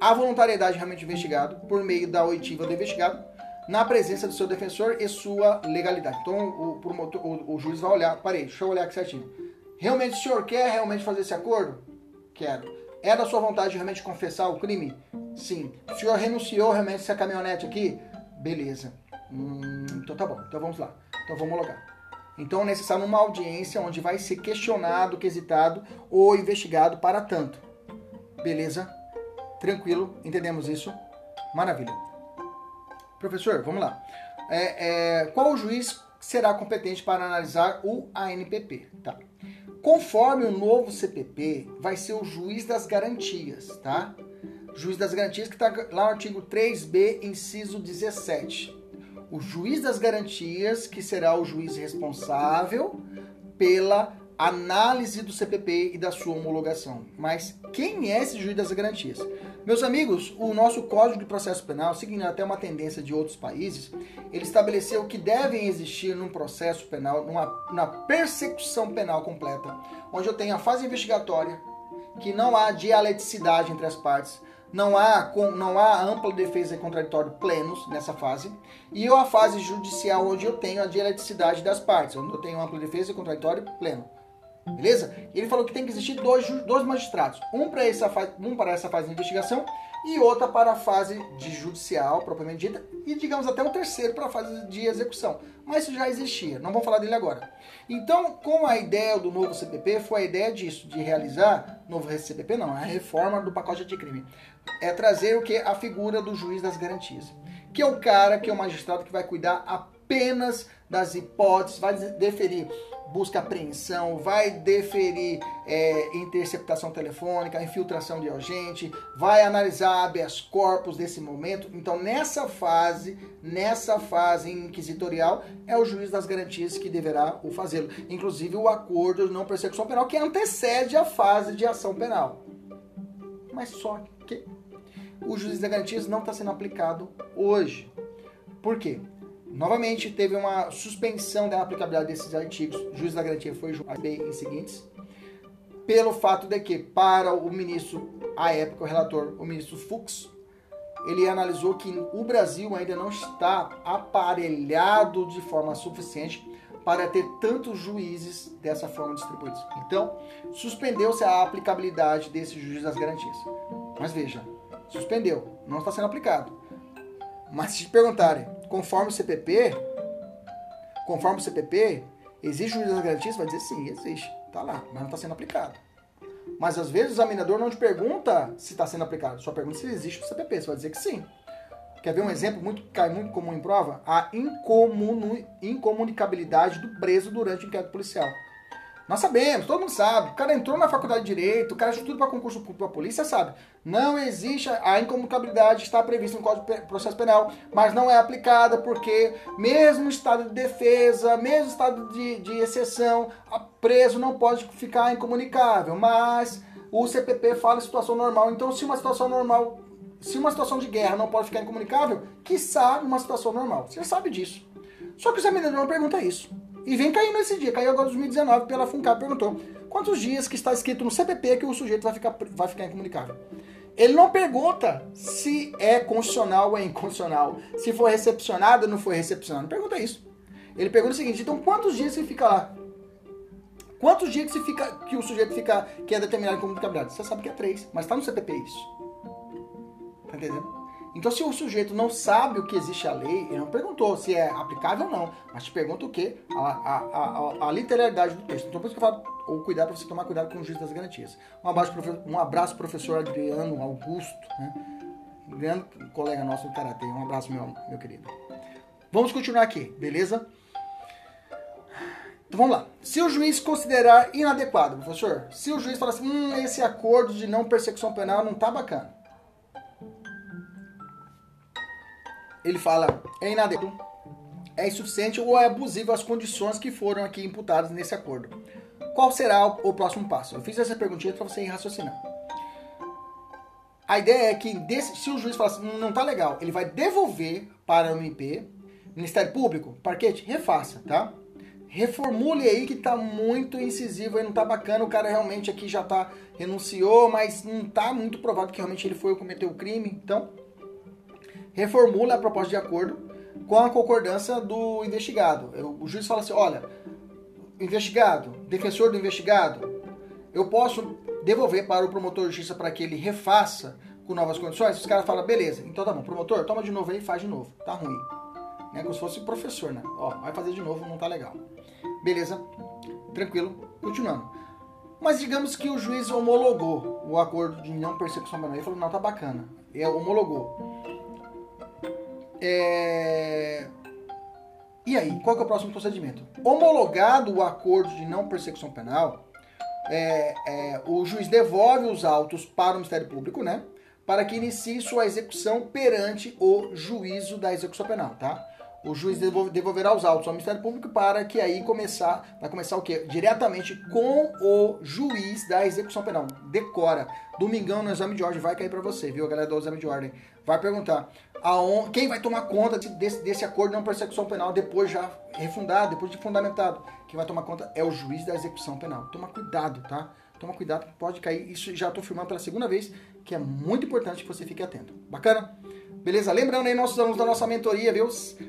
a voluntariedade realmente investigado por meio da oitiva do investigado, na presença do seu defensor e sua legalidade. Então o, promotor, o, o juiz vai olhar, parei, deixa eu olhar aqui certinho. Realmente o senhor quer realmente fazer esse acordo? Quero. É da sua vontade realmente confessar o crime? Sim. O senhor renunciou realmente essa caminhonete aqui? Beleza. Hum, então tá bom. Então vamos lá. Então vamos logar. Então é necessário uma audiência onde vai ser questionado, quesitado ou investigado para tanto. Beleza? Tranquilo? Entendemos isso? Maravilha. Professor, vamos lá. É, é, qual o juiz será competente para analisar o ANPP? Tá. Conforme o novo CPP, vai ser o juiz das garantias, tá? Juiz das garantias que está lá no artigo 3b, inciso 17 o juiz das garantias, que será o juiz responsável pela análise do CPP e da sua homologação. Mas quem é esse juiz das garantias? Meus amigos, o nosso Código de Processo Penal, seguindo até uma tendência de outros países, ele estabeleceu que devem existir num processo penal, numa, numa persecução penal completa, onde eu tenho a fase investigatória, que não há dialeticidade entre as partes, não há, não há ampla defesa e contraditório plenos nessa fase, e a fase judicial, onde eu tenho a dialeticidade das partes, onde eu tenho ampla defesa e contraditório pleno. Beleza? Ele falou que tem que existir dois, dois magistrados, um para essa, um para essa fase de investigação e outra para a fase de judicial, propriamente dita, e digamos até um terceiro para a fase de execução. Mas isso já existia, não vamos falar dele agora. Então, com a ideia do novo CPP, foi a ideia disso, de realizar, novo CPP não, a reforma do pacote anticrime, é trazer o que? A figura do juiz das garantias, que é o cara, que é o magistrado que vai cuidar apenas das hipóteses, vai deferir busca apreensão, vai deferir é, interceptação telefônica, infiltração de agente, vai analisar habeas corpus desse momento. Então, nessa fase, nessa fase inquisitorial, é o juiz das garantias que deverá o fazê-lo. Inclusive o acordo de não persecução penal, que antecede a fase de ação penal. Mas só que o juiz das garantias não está sendo aplicado hoje. Por quê? Novamente, teve uma suspensão da aplicabilidade desses artigos. O juiz da garantia foi julgado em seguintes. Pelo fato de que, para o ministro, à época, o relator, o ministro Fux, ele analisou que o Brasil ainda não está aparelhado de forma suficiente para ter tantos juízes dessa forma distribuídos. Então, suspendeu-se a aplicabilidade desse juiz das garantias. Mas veja, suspendeu, não está sendo aplicado. Mas se te perguntarem, conforme o CPP, conforme o CPP, existe juiz das garantias? Vai dizer sim, existe. Está lá, mas não está sendo aplicado. Mas às vezes o examinador não te pergunta se está sendo aplicado, só pergunta se existe o CPP. Você vai dizer que sim. Quer ver um exemplo muito cai muito comum em prova? A incomunicabilidade do preso durante o inquérito policial. Nós sabemos, todo mundo sabe. O cara entrou na faculdade de Direito, o cara estuda para concurso público para polícia, sabe. Não existe, a incomunicabilidade está prevista no Código de Processo Penal, mas não é aplicada porque, mesmo estado de defesa, mesmo estado de, de exceção, preso não pode ficar incomunicável. Mas o CPP fala situação normal. Então, se uma situação normal, se uma situação de guerra não pode ficar incomunicável, quiçá numa situação normal. Você sabe disso. Só que o examinador não pergunta isso. E vem caindo esse dia, caiu agora em 2019 pela FUNCAP, perguntou quantos dias que está escrito no CPP que o sujeito vai ficar, vai ficar incomunicável. Ele não pergunta se é constitucional ou é inconstitucional, se foi recepcionado ou não foi recepcionado. Não pergunta isso. Ele pergunta o seguinte: então quantos dias você fica lá? Quantos dias que, fica, que o sujeito fica, que é determinado como incomunicabilidade? Você sabe que é três, mas está no CPP isso. Tá entendendo? Então, se o sujeito não sabe o que existe a lei, ele não perguntou se é aplicável ou não, mas te pergunta o quê? A, a, a, a literalidade do texto. Então, por isso que eu falo, ou cuidar para você tomar cuidado com o juiz das garantias. Um abraço, um abraço professor Adriano Augusto, né? grande colega nosso do Karatê. Um abraço, meu, meu querido. Vamos continuar aqui, beleza? Então vamos lá. Se o juiz considerar inadequado, professor, se o juiz falar assim, hum, esse acordo de não persecução penal não tá bacana ele fala é inadequado, é insuficiente ou é abusivo as condições que foram aqui imputadas nesse acordo. Qual será o, próximo passo? Eu fiz essa perguntinha para você ir raciocinando. A ideia é que se o juiz falar assim, não tá legal, ele vai devolver para o MP, Ministério Público, parquete, refaça, tá? reformule aí que tá muito incisivo aí, não tá bacana. O cara realmente aqui já tá renunciou, mas não tá muito provável que realmente ele foi cometeu o crime. Então, reformule a proposta de acordo com a concordância do investigado. O juiz fala assim: olha, investigado, defensor do investigado, eu posso devolver para o promotor de justiça para que ele refaça com novas condições? Os caras falam, beleza, então tá bom, promotor, toma de novo aí, faz de novo, tá ruim. Né? Como se fosse professor, né? Ó, vai fazer de novo, não tá legal. Beleza, tranquilo, continuando. Mas digamos que o juiz homologou o acordo de não persecução penal. Ele falou, não, tá bacana. Ele homologou. É... E aí, qual é o próximo procedimento? Homologado o acordo de não persecução penal, é, é, o juiz devolve os autos para o Ministério Público, né? Para que inicie sua execução perante o juízo da execução penal, tá? O juiz devolverá os autos ao Ministério Público para que aí começar, vai começar o quê? Diretamente com o juiz da execução penal. Decora. Domingão no exame de ordem vai cair para você, viu, galera do exame de ordem. Vai perguntar aon, quem vai tomar conta desse, desse acordo de não persecução penal depois já refundado, depois de fundamentado. Quem vai tomar conta é o juiz da execução penal. Toma cuidado, tá? Toma cuidado, pode cair. Isso já estou filmando pela segunda vez, que é muito importante que você fique atento. Bacana? Beleza? Lembrando aí nossos alunos da nossa mentoria, viu?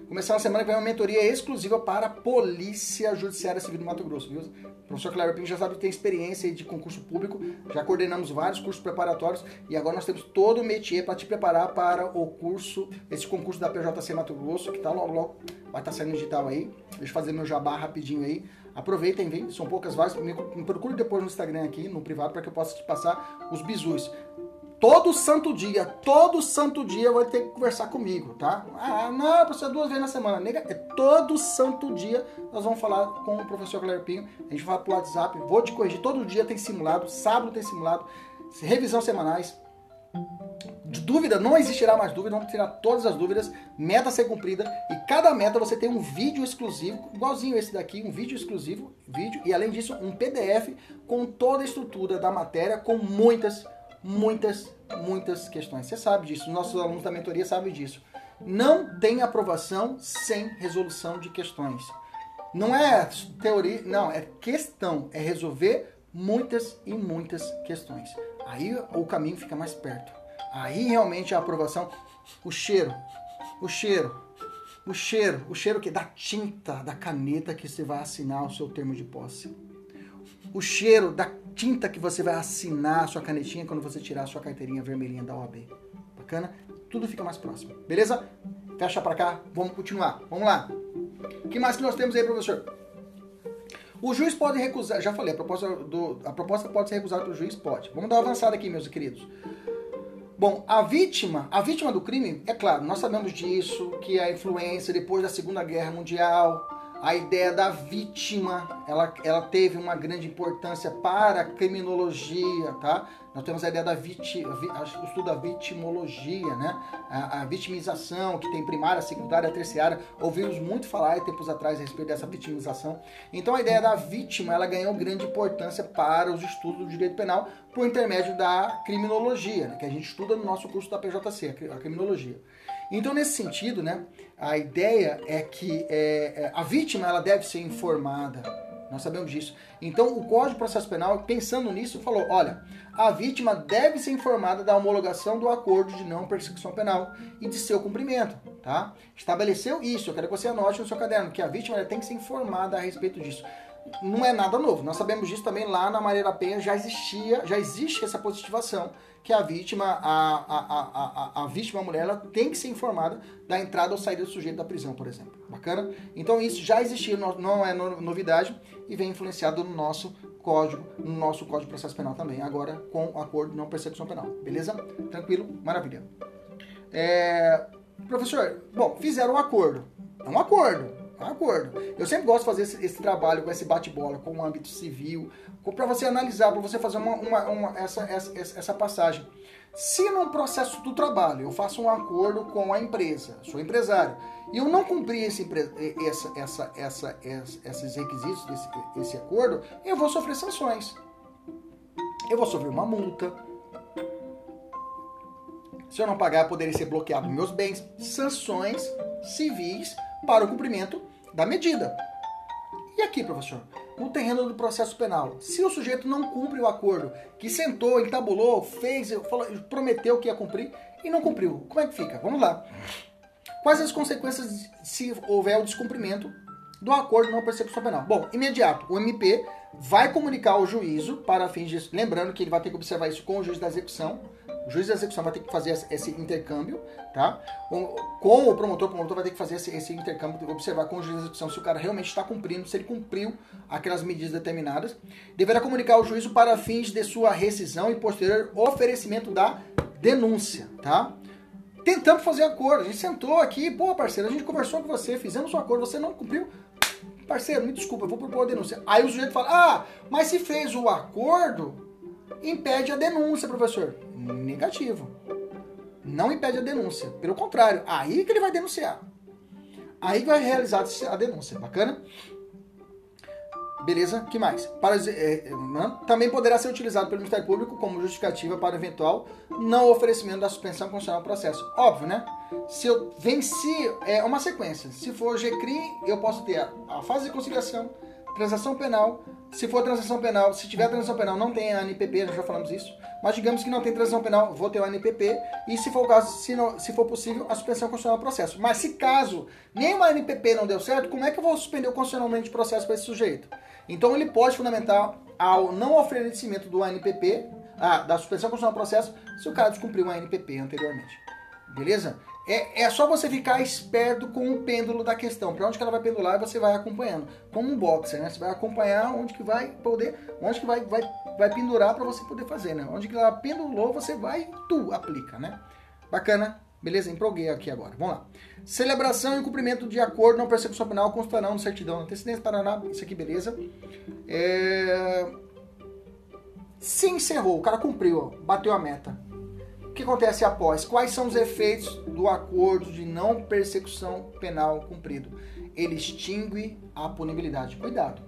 Começar a semana que vem uma mentoria exclusiva para a Polícia Judiciária Civil do Mato Grosso, viu? O professor Cléber Pinho já sabe que tem experiência de concurso público, já coordenamos vários cursos preparatórios e agora nós temos todo o métier para te preparar para o curso, esse concurso da PJC Mato Grosso, que tá logo, logo vai estar tá saindo digital aí. Deixa eu fazer meu jabá rapidinho aí. Aproveitem, vem, são poucas vagas. Me, me procure depois no Instagram aqui, no privado, para que eu possa te passar os bizus todo santo dia, todo santo dia vai ter que conversar comigo, tá? Ah, não, professor, duas vezes na semana. Nega, é todo santo dia nós vamos falar com o professor Pinho. A gente vai pro WhatsApp, vou te corrigir. Todo dia tem simulado, sábado tem simulado, revisão semanais. De dúvida, não existirá mais dúvida, vamos tirar todas as dúvidas, meta ser cumprida e cada meta você tem um vídeo exclusivo, igualzinho esse daqui, um vídeo exclusivo, vídeo e além disso um PDF com toda a estrutura da matéria, com muitas muitas, muitas questões. Você sabe disso, nossos alunos da mentoria sabem disso. Não tem aprovação sem resolução de questões. Não é teoria, não, é questão, é resolver muitas e muitas questões. Aí o caminho fica mais perto. Aí realmente a aprovação, o cheiro, o cheiro, o cheiro, o cheiro que da tinta, da caneta que você vai assinar o seu termo de posse. O cheiro da tinta que você vai assinar a sua canetinha quando você tirar a sua carteirinha vermelhinha da OAB. Bacana? Tudo fica mais próximo. Beleza? Fecha pra cá, vamos continuar. Vamos lá. O que mais que nós temos aí, professor? O juiz pode recusar, já falei, a proposta, do, a proposta pode ser recusada pelo juiz? Pode. Vamos dar uma avançada aqui, meus queridos. Bom, a vítima, a vítima do crime, é claro, nós sabemos disso, que a influência depois da Segunda Guerra Mundial, a ideia da vítima, ela, ela teve uma grande importância para a criminologia, tá? Nós temos a ideia da viti, o estudo da vitimologia, né? A, a, vitimização, que tem primária, secundária, terciária. Ouvimos muito falar tempos atrás a respeito dessa vitimização. Então a ideia da vítima, ela ganhou grande importância para os estudos do direito penal por intermédio da criminologia, né? que a gente estuda no nosso curso da PJC, a criminologia. Então, nesse sentido, né, a ideia é que é, é, a vítima ela deve ser informada. Nós sabemos disso. Então, o Código de Processo Penal, pensando nisso, falou: olha, a vítima deve ser informada da homologação do acordo de não persecução penal e de seu cumprimento. Tá? Estabeleceu isso. Eu quero que você anote no seu caderno que a vítima tem que ser informada a respeito disso não é nada novo. Nós sabemos disso também lá na Maria da Penha já existia, já existe essa positivação que a vítima, a, a, a, a, vítima, mulher, ela tem que ser informada da entrada ou saída do sujeito da prisão, por exemplo. Bacana? Então isso já existia, não é novidade e vem influenciado no nosso código, no nosso código de processo penal também, agora com o acordo de não persecução penal. Beleza? Tranquilo? Maravilha. É... Professor, bom, fizeram um acordo. É um acordo um acordo. Eu sempre gosto de fazer esse, esse trabalho com esse bate-bola, com o âmbito civil, para você analisar, para você fazer uma, uma, uma, essa, essa, essa passagem. Se num processo do trabalho eu faço um acordo com a empresa, sou empresário, e eu não cumprir esse, essa, essa, essa, esses requisitos desse esse acordo, eu vou sofrer sanções. Eu vou sofrer uma multa. Se eu não pagar, poderia ser bloqueado meus bens. Sanções civis para o cumprimento da medida. E aqui, professor? No terreno do processo penal, se o sujeito não cumpre o acordo, que sentou, entabulou, fez, falou, prometeu que ia cumprir e não cumpriu, como é que fica? Vamos lá. Quais as consequências se houver o descumprimento do acordo não persecução penal? Bom, imediato, o MP vai comunicar ao juízo para fins de. Lembrando que ele vai ter que observar isso com o juiz da execução. O juiz da execução vai ter que fazer esse intercâmbio, tá? Com o promotor, o promotor vai ter que fazer esse, esse intercâmbio, observar com o juiz da execução se o cara realmente está cumprindo, se ele cumpriu aquelas medidas determinadas. Deverá comunicar ao juízo para fins de sua rescisão e posterior oferecimento da denúncia, tá? Tentamos fazer acordo, a gente sentou aqui, pô, parceiro, a gente conversou com você, fizemos um acordo, você não cumpriu, parceiro, me desculpa, eu vou propor a denúncia. Aí o sujeito fala, ah, mas se fez o acordo, impede a denúncia, professor. Negativo. Não impede a denúncia. Pelo contrário, aí que ele vai denunciar. Aí que vai realizar a denúncia. Bacana? Beleza? que mais? Para, é, é, também poderá ser utilizado pelo Ministério Público como justificativa para eventual não oferecimento da suspensão constitucional do processo. Óbvio, né? Se eu venci, é uma sequência. Se for GCRI, eu posso ter a fase de conciliação, transação penal. Se for transação penal, se tiver transação penal, não tem a NPP, nós já falamos isso. Mas digamos que não tem transação penal, vou ter o NPP. E se for o caso, se, não, se for possível, a suspensão constitucional do processo. Mas se caso nenhuma NPP não deu certo, como é que eu vou suspender o constitucionalmente o processo para esse sujeito? Então ele pode fundamentar ao não oferecimento do ANPP, ah, da suspensão constitucional do processo, se o cara descumpriu o ANPP anteriormente. Beleza? É, é só você ficar esperto com o pêndulo da questão. Para onde que ela vai pendular, você vai acompanhando. Como um boxer, né? Você vai acompanhar onde que vai poder, onde que vai, vai, vai pendurar para você poder fazer, né? Onde que ela pendulou, você vai tu aplica, né? Bacana? Beleza? Empolguei aqui agora. Vamos lá. Celebração e cumprimento de acordo na persecução penal constarão no certidão antecedência Paraná. Isso aqui, beleza. É... Se encerrou, o cara cumpriu, bateu a meta. Que acontece após? Quais são os efeitos do acordo de não persecução penal cumprido? Ele extingue a punibilidade. Cuidado.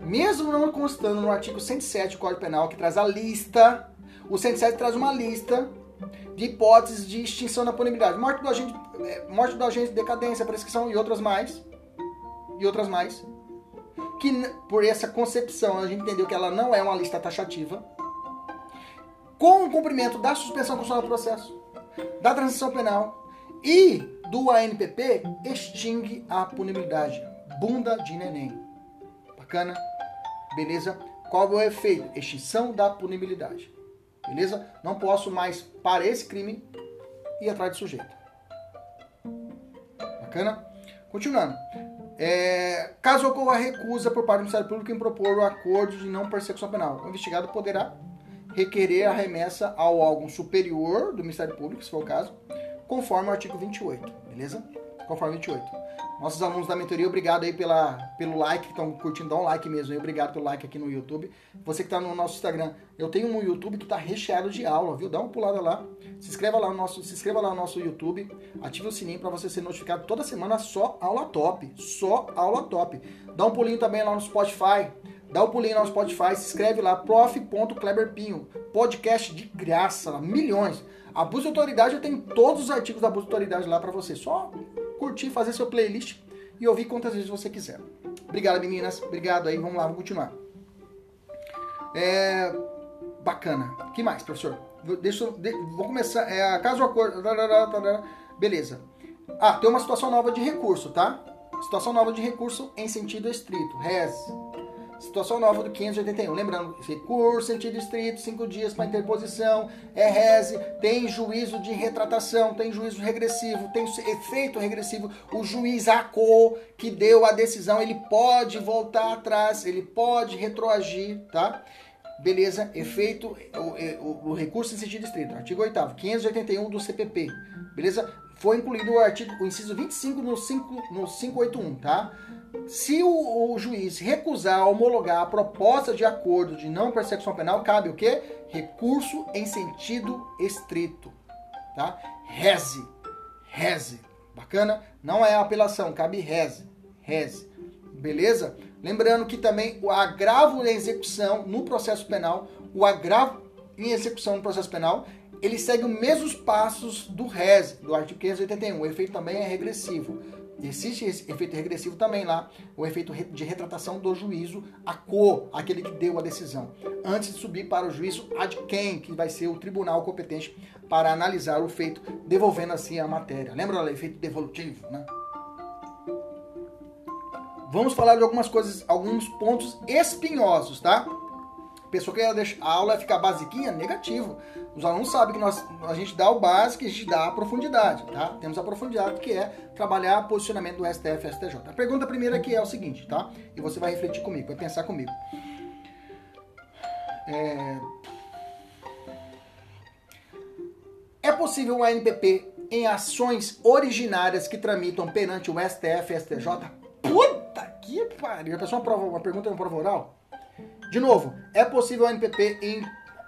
Mesmo não constando no artigo 107 do Código Penal, que traz a lista, o 107 traz uma lista de hipóteses de extinção da punibilidade. Morte do agente, é, morte do agente, decadência, prescrição e outras mais. E outras mais. Que por essa concepção a gente entendeu que ela não é uma lista taxativa. Com o cumprimento da suspensão constitucional do processo, da transição penal e do ANPP, extingue a punibilidade. Bunda de neném. Bacana? Beleza? Qual é o efeito? Extinção da punibilidade. Beleza? Não posso mais, para esse crime, ir atrás do sujeito. Bacana? Continuando. É, caso ocorra recusa por parte do Ministério Público em propor o acordo de não persecução penal, o investigado poderá requerer a remessa ao órgão superior do Ministério Público, se for o caso, conforme o artigo 28, beleza? Conforme 28. Nossos alunos da mentoria, obrigado aí pela, pelo like, que estão curtindo, dá um like mesmo aí, obrigado pelo like aqui no YouTube. Você que está no nosso Instagram, eu tenho um YouTube que está recheado de aula, viu? Dá uma pulada lá, se inscreva lá no nosso, se inscreva lá no nosso YouTube, ative o sininho para você ser notificado toda semana só aula top, só aula top. Dá um pulinho também lá no Spotify, dá um pulinho lá no Spotify, se inscreve lá, prof.kleberpinho, podcast de graça, milhões. Abuso de autoridade, eu tenho todos os artigos da abuso de autoridade lá para você, só curtir, fazer seu playlist e ouvir quantas vezes você quiser. Obrigado, meninas. Obrigado aí. Vamos lá, vamos continuar. É... Bacana. que mais, professor? Deixa eu... Vou começar. É, caso o acordo. Beleza. Ah, tem uma situação nova de recurso, tá? Situação nova de recurso em sentido estrito. Res. Situação nova do 581. Lembrando, recurso, sentido estrito, cinco dias para interposição, é rese, tem juízo de retratação, tem juízo regressivo, tem efeito regressivo. O juiz ACO que deu a decisão, ele pode voltar atrás, ele pode retroagir, tá? Beleza, efeito, o, o, o recurso em sentido estrito. Artigo 8 581 do CPP. Beleza? Foi incluído o artigo, o inciso 25 no, 5, no 581, tá? Se o, o, juiz recusar homologar a proposta de acordo de não persecução penal, cabe o quê? Recurso em sentido estrito, tá? Reze, reze. Bacana? Não é apelação, cabe reze, reze. Beleza? Lembrando que também o agravo em execução no processo penal, o agravo em execução no processo penal, ele segue os mesmos passos do RES, do artigo 581. O efeito também é regressivo Existe esse efeito regressivo também lá, o efeito de retratação do juízo a cor, aquele que deu a decisão, antes de subir para o juízo ad quem, que vai ser o tribunal competente para analisar o feito, devolvendo assim a matéria. Lembra do efeito devolutivo, né? Vamos falar de algumas coisas, alguns pontos espinhosos, tá? Pessoa que a aula ficar basiquinha, negativo. Os alunos sabem que nós, a gente dá o básico e a gente dá a profundidade, tá? Temos a profundidade que é trabalhar posicionamento do STF e STJ. A pergunta primeira aqui é o seguinte, tá? E você vai refletir comigo, vai pensar comigo. É, é possível o ANPP em ações originárias que tramitam perante o STF e STJ? Puta que pariu! A pessoa prova, uma pergunta em prova oral? De novo, é possível a NPP em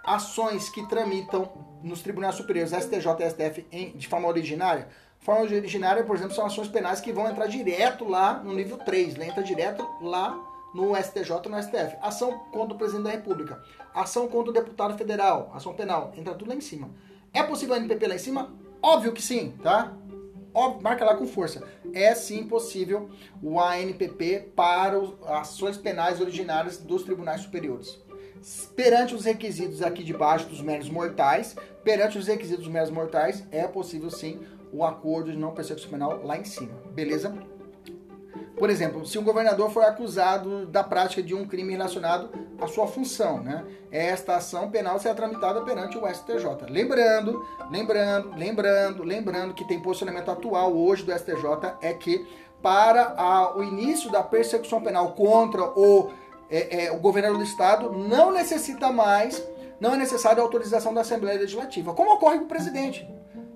ações que tramitam nos tribunais superiores STJ e STF em, de forma originária? Forma originária, por exemplo, são ações penais que vão entrar direto lá no nível 3, né? entra direto lá no STJ e no STF. Ação contra o presidente da República, ação contra o deputado federal, ação penal, entra tudo lá em cima. É possível a NPP lá em cima? Óbvio que sim, tá? Óbvio, marca lá com força. É sim possível o ANPP para ações penais originárias dos tribunais superiores. Perante os requisitos aqui de baixo dos meros mortais, perante os requisitos dos meros mortais, é possível sim o acordo de não persecução penal lá em cima. Beleza? Por exemplo, se um governador for acusado da prática de um crime relacionado à sua função, né? Esta ação penal será tramitada perante o STJ. Lembrando, lembrando, lembrando, lembrando que tem posicionamento atual hoje do STJ é que para a, o início da persecução penal contra o, é, é, o governador do estado não necessita mais, não é necessária a autorização da Assembleia Legislativa, como ocorre com o presidente.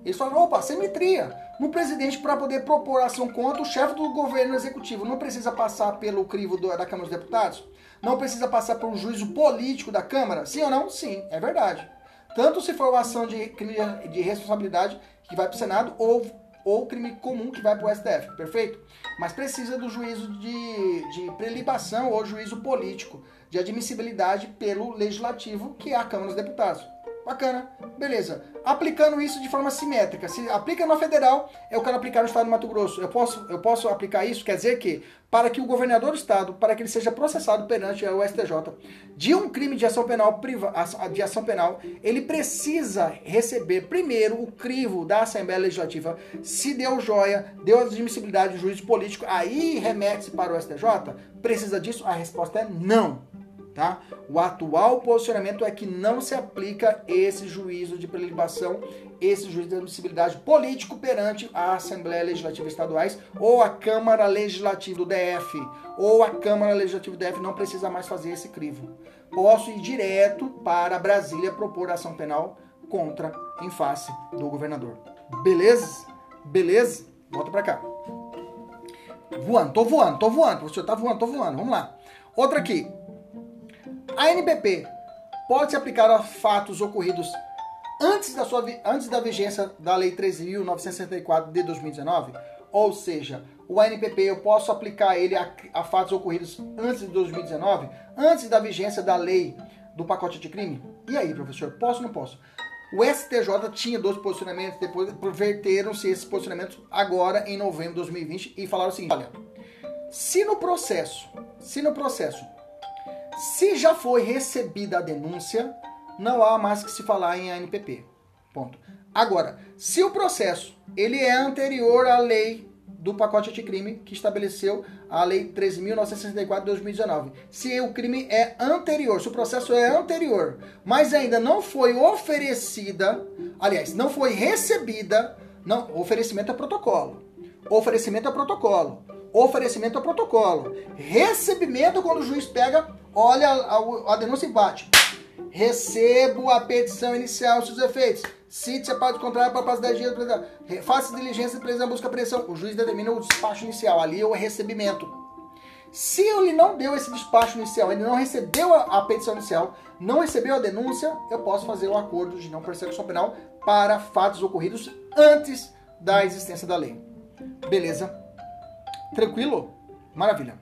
Eles falam, opa, simetria. No presidente, para poder propor ação contra, o chefe do governo executivo não precisa passar pelo crivo do, da Câmara dos Deputados? Não precisa passar por um juízo político da Câmara? Sim ou não? Sim, é verdade. Tanto se for uma ação de crime de responsabilidade que vai para o Senado ou, ou crime comum que vai para o STF, perfeito? Mas precisa do juízo de, de prelibação ou juízo político de admissibilidade pelo Legislativo, que é a Câmara dos Deputados. Bacana, beleza. Aplicando isso de forma simétrica. Se aplica na federal, eu quero aplicar no estado do Mato Grosso. Eu posso, eu posso aplicar isso? Quer dizer que, para que o governador do estado, para que ele seja processado perante o STJ de um crime de ação penal, de ação penal, ele precisa receber primeiro o crivo da Assembleia Legislativa. Se deu joia, deu admissibilidade do juízo político, aí remete-se para o STJ? Precisa disso? A resposta é não. Tá? O atual posicionamento é que não se aplica esse juízo de prelibação, esse juízo de admissibilidade político perante a Assembleia Legislativa Estaduais ou a Câmara Legislativa do DF, ou a Câmara Legislativa do DF não precisa mais fazer esse crivo. Posso ir direto para Brasília propor ação penal contra em face do governador. Beleza? Beleza? Volta para cá. Voando, tô voando, tô voando. O senhor tá voando, tô voando. Vamos lá. Outra aqui. A NBP pode se aplicar a fatos ocorridos antes da, sua, antes da vigência da Lei 13.964 de 2019? Ou seja, o ANPP eu posso aplicar ele a, a, fatos ocorridos antes de 2019, antes da vigência da lei do pacote de crime? E aí, professor, posso ou não posso? O STJ tinha dois posicionamentos, depois perverteram-se esses posicionamentos agora em novembro de 2020 e falaram o seguinte: olha, se no processo, se no processo se já foi recebida a denúncia, não há mais que se falar em ANPP. Ponto. Agora, se o processo ele é anterior à lei do pacote anticrime que estabeleceu a lei 13.964 de 2019. Se o crime é anterior, se o processo é anterior, mas ainda não foi oferecida, aliás, não foi recebida, não, oferecimento é protocolo. Oferecimento é protocolo. Oferecimento é protocolo. Recebimento quando o juiz pega olha a, a denúncia e bate. Recebo a petição inicial, seus efeitos. Cite a parte contrária para passar 10 dias. Faça diligência prisão, busca apreensão. O juiz determina o despacho inicial. Ali é o recebimento. Se ele não deu esse despacho inicial, ele não recebeu a, a, petição inicial, não recebeu a denúncia, eu posso fazer o acordo de não persecução penal para fatos ocorridos antes da existência da lei. Beleza? Tranquilo? Maravilha.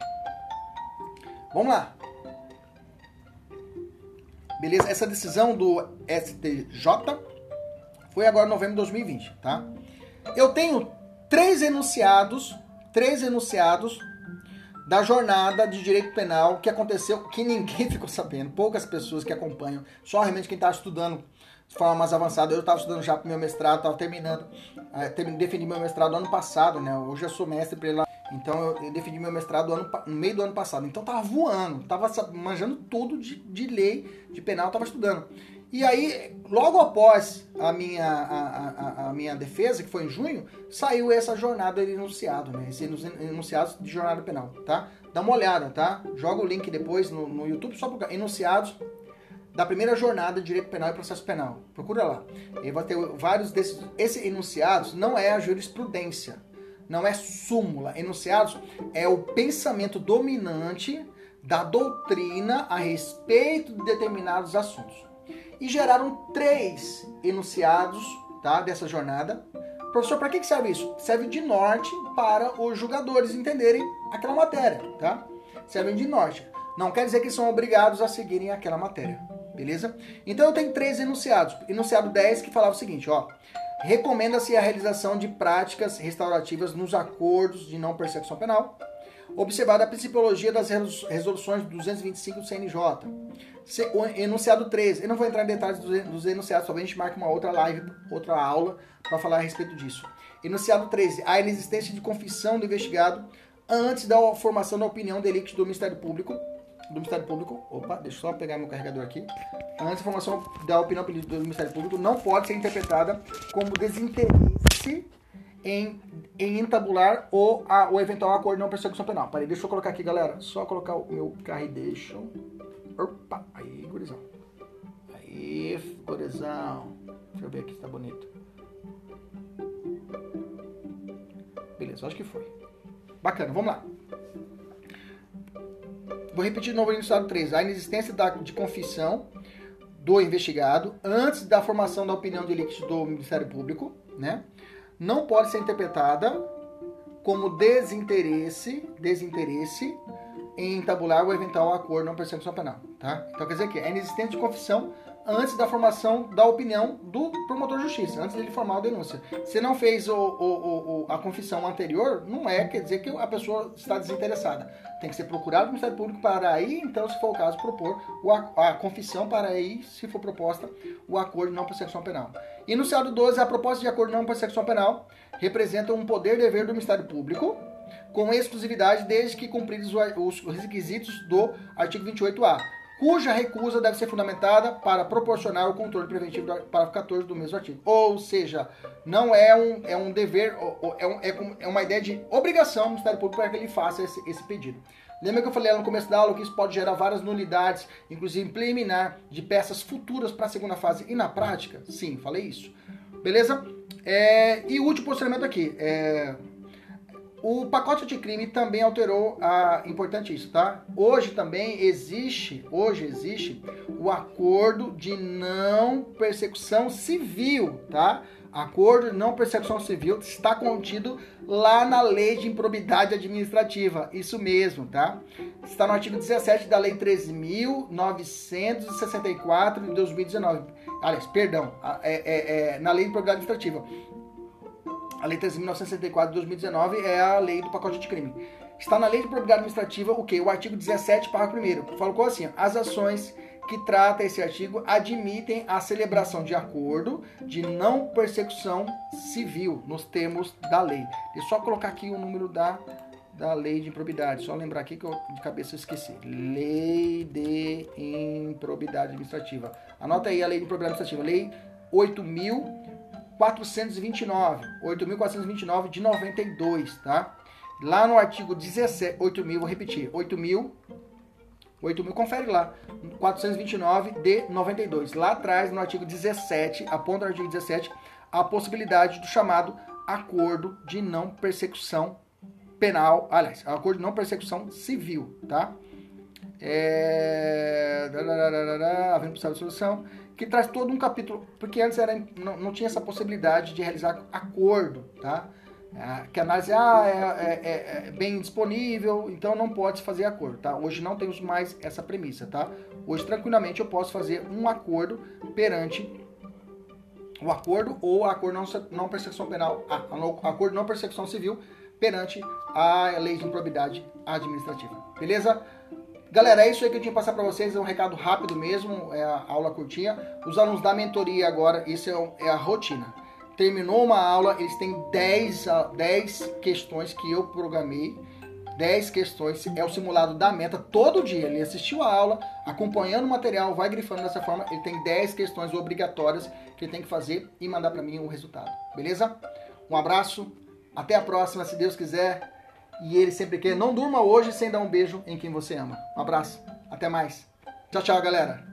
Vamos lá. Beleza? Essa decisão do STJ foi agora em novembro de 2020, tá? Eu tenho três enunciados, três enunciados da jornada de direito penal que aconteceu, que ninguém ficou sabendo, poucas pessoas que acompanham, só realmente quem está estudando de forma mais avançada. Eu estava estudando já para meu mestrado, estava terminando, é, defendi meu mestrado ano passado, né? Hoje eu sou mestre lá. Então eu, eu defendi meu mestrado ano, no meio do ano passado. Então tava voando, tava manjando tudo de, de lei, de penal, tava estudando. E aí, logo após a minha, a, a, a, minha defesa, que foi em junho, saiu essa jornada de enunciado, né? Esse enunciados de jornada penal, tá? Dá uma olhada, tá? Joga o link depois no, no YouTube, só para enunciados da primeira jornada de direito penal e processo penal. Procura lá. E vai ter vários desses. Esse enunciados não é a jurisprudência, não é súmula. Enunciados é o pensamento dominante da doutrina a respeito de determinados assuntos e geraram três enunciados tá, dessa jornada. Professor, para que serve isso? Serve de norte para os julgadores entenderem aquela matéria, tá? Servem de norte. Não quer dizer que são obrigados a seguirem aquela matéria, beleza? Então eu tenho três enunciados. Enunciado 10 que falava o seguinte, ó. Recomenda-se a realização de práticas restaurativas nos acordos de não persecução penal, observada a principiologia das resoluções 225 do CNJ. O enunciado 13. Eu não vou entrar em detalhes dos enunciados, só a gente marca uma outra live, outra aula, para falar a respeito disso. Enunciado 13. A inexistência de confissão do investigado antes da formação da opinião delito do Ministério Público. Do Ministério Público. Opa, deixa eu só pegar meu carregador aqui. Antes da formação da opinião do Ministério Público, não pode ser interpretada como desinteresse em, em entabular o, a, o eventual acordo de não persecução penal. Peraí, deixa eu colocar aqui, galera. Só colocar o meu carro deixa. Opa, aí, gurizão. Aí, gurizão. Deixa eu ver aqui se tá bonito. Beleza, acho que foi. Bacana, vamos lá. Vou repetir de novo o enunciado 3. A inexistência da, de confissão do investigado antes da formação da opinião de líquido do Ministério Público, né? não pode ser interpretada como desinteresse, desinteresse em tabular o eventual acordo não persecução penal, tá? Então quer dizer que é inexistente de confissão antes da formação da opinião do promotor de justiça, antes dele formar a denúncia. Se não fez o, o, o, a confissão anterior, não é, quer dizer que a pessoa está desinteressada. Tem que ser procurado no Ministério Público para aí, então, se for o caso, propor a, a confissão para aí, se for proposta, o acordo de não persecução penal. E no CEADO 12, a proposta de acordo de não persecução penal representa um poder-dever do Ministério Público, com exclusividade desde que cumpridos os requisitos do artigo 28A cuja recusa deve ser fundamentada para proporcionar o controle preventivo do parágrafo 14 do mesmo artigo. Ou seja, não é um, é um dever, é, um, é uma ideia de obrigação do Ministério Público para que ele faça esse, esse pedido. Lembra que eu falei no começo da aula que isso pode gerar várias nulidades, inclusive preliminar de peças futuras para a segunda fase e na prática? Sim, falei isso. Beleza? É, e o último posicionamento aqui. É, o pacote de crime também alterou a importante isso, tá? Hoje também existe, hoje existe o acordo de não persecução civil, tá? Acordo de não persecução civil está contido lá na Lei de Improbidade Administrativa. Isso mesmo, tá? Está no artigo 17 da Lei 13.964 de 2019. Aliás, perdão, é, é, é, na Lei de Improbidade Administrativa. A Lei 13.964 de 2019 é a lei do pacote de crime. Está na Lei de Probidade Administrativa o quê? O artigo 17, parágrafo 1 Falou assim, as ações que trata esse artigo admitem a celebração de acordo de não persecução civil nos termos da lei. Eu só colocar aqui o número da, da lei de improbidade. Só lembrar aqui que eu de cabeça eu esqueci. Lei de improbidade administrativa. Anota aí a lei de improbidade administrativa. Lei 8.000 8.429, 8.429 de 92, tá? Lá no artigo 17, 8.000, vou repetir, 8.000, 8.000, confere lá, 429 de 92. Lá atrás, no artigo 17, aponta no artigo 17, a possibilidade do chamado acordo de não persecução penal, aliás, acordo de não persecução civil, tá? É... Havendo possível solução que traz todo um capítulo, porque antes era, não, não tinha essa possibilidade de realizar acordo, tá? É, que a análise ah, é, é, é, é, bem disponível, então não pode fazer acordo, tá? Hoje não temos mais essa premissa, tá? Hoje tranquilamente eu posso fazer um acordo perante o acordo ou acordo não, não persecução penal, ah, acordo não persecução civil perante a lei de improbidade administrativa. Beleza? Galera, é isso aí que eu tinha que passar para vocês, é um recado rápido mesmo, é a aula curtinha. Os alunos da mentoria agora, isso é, é a rotina. Terminou uma aula, eles têm 10, 10 questões que eu programei 10 questões, é o simulado da meta todo dia. Ele assistiu a aula, acompanhando o material, vai grifando dessa forma. Ele tem 10 questões obrigatórias que ele tem que fazer e mandar para mim o resultado. Beleza? Um abraço, até a próxima, se Deus quiser. E ele sempre quer. Não durma hoje sem dar um beijo em quem você ama. Um abraço, até mais. Tchau, tchau, galera.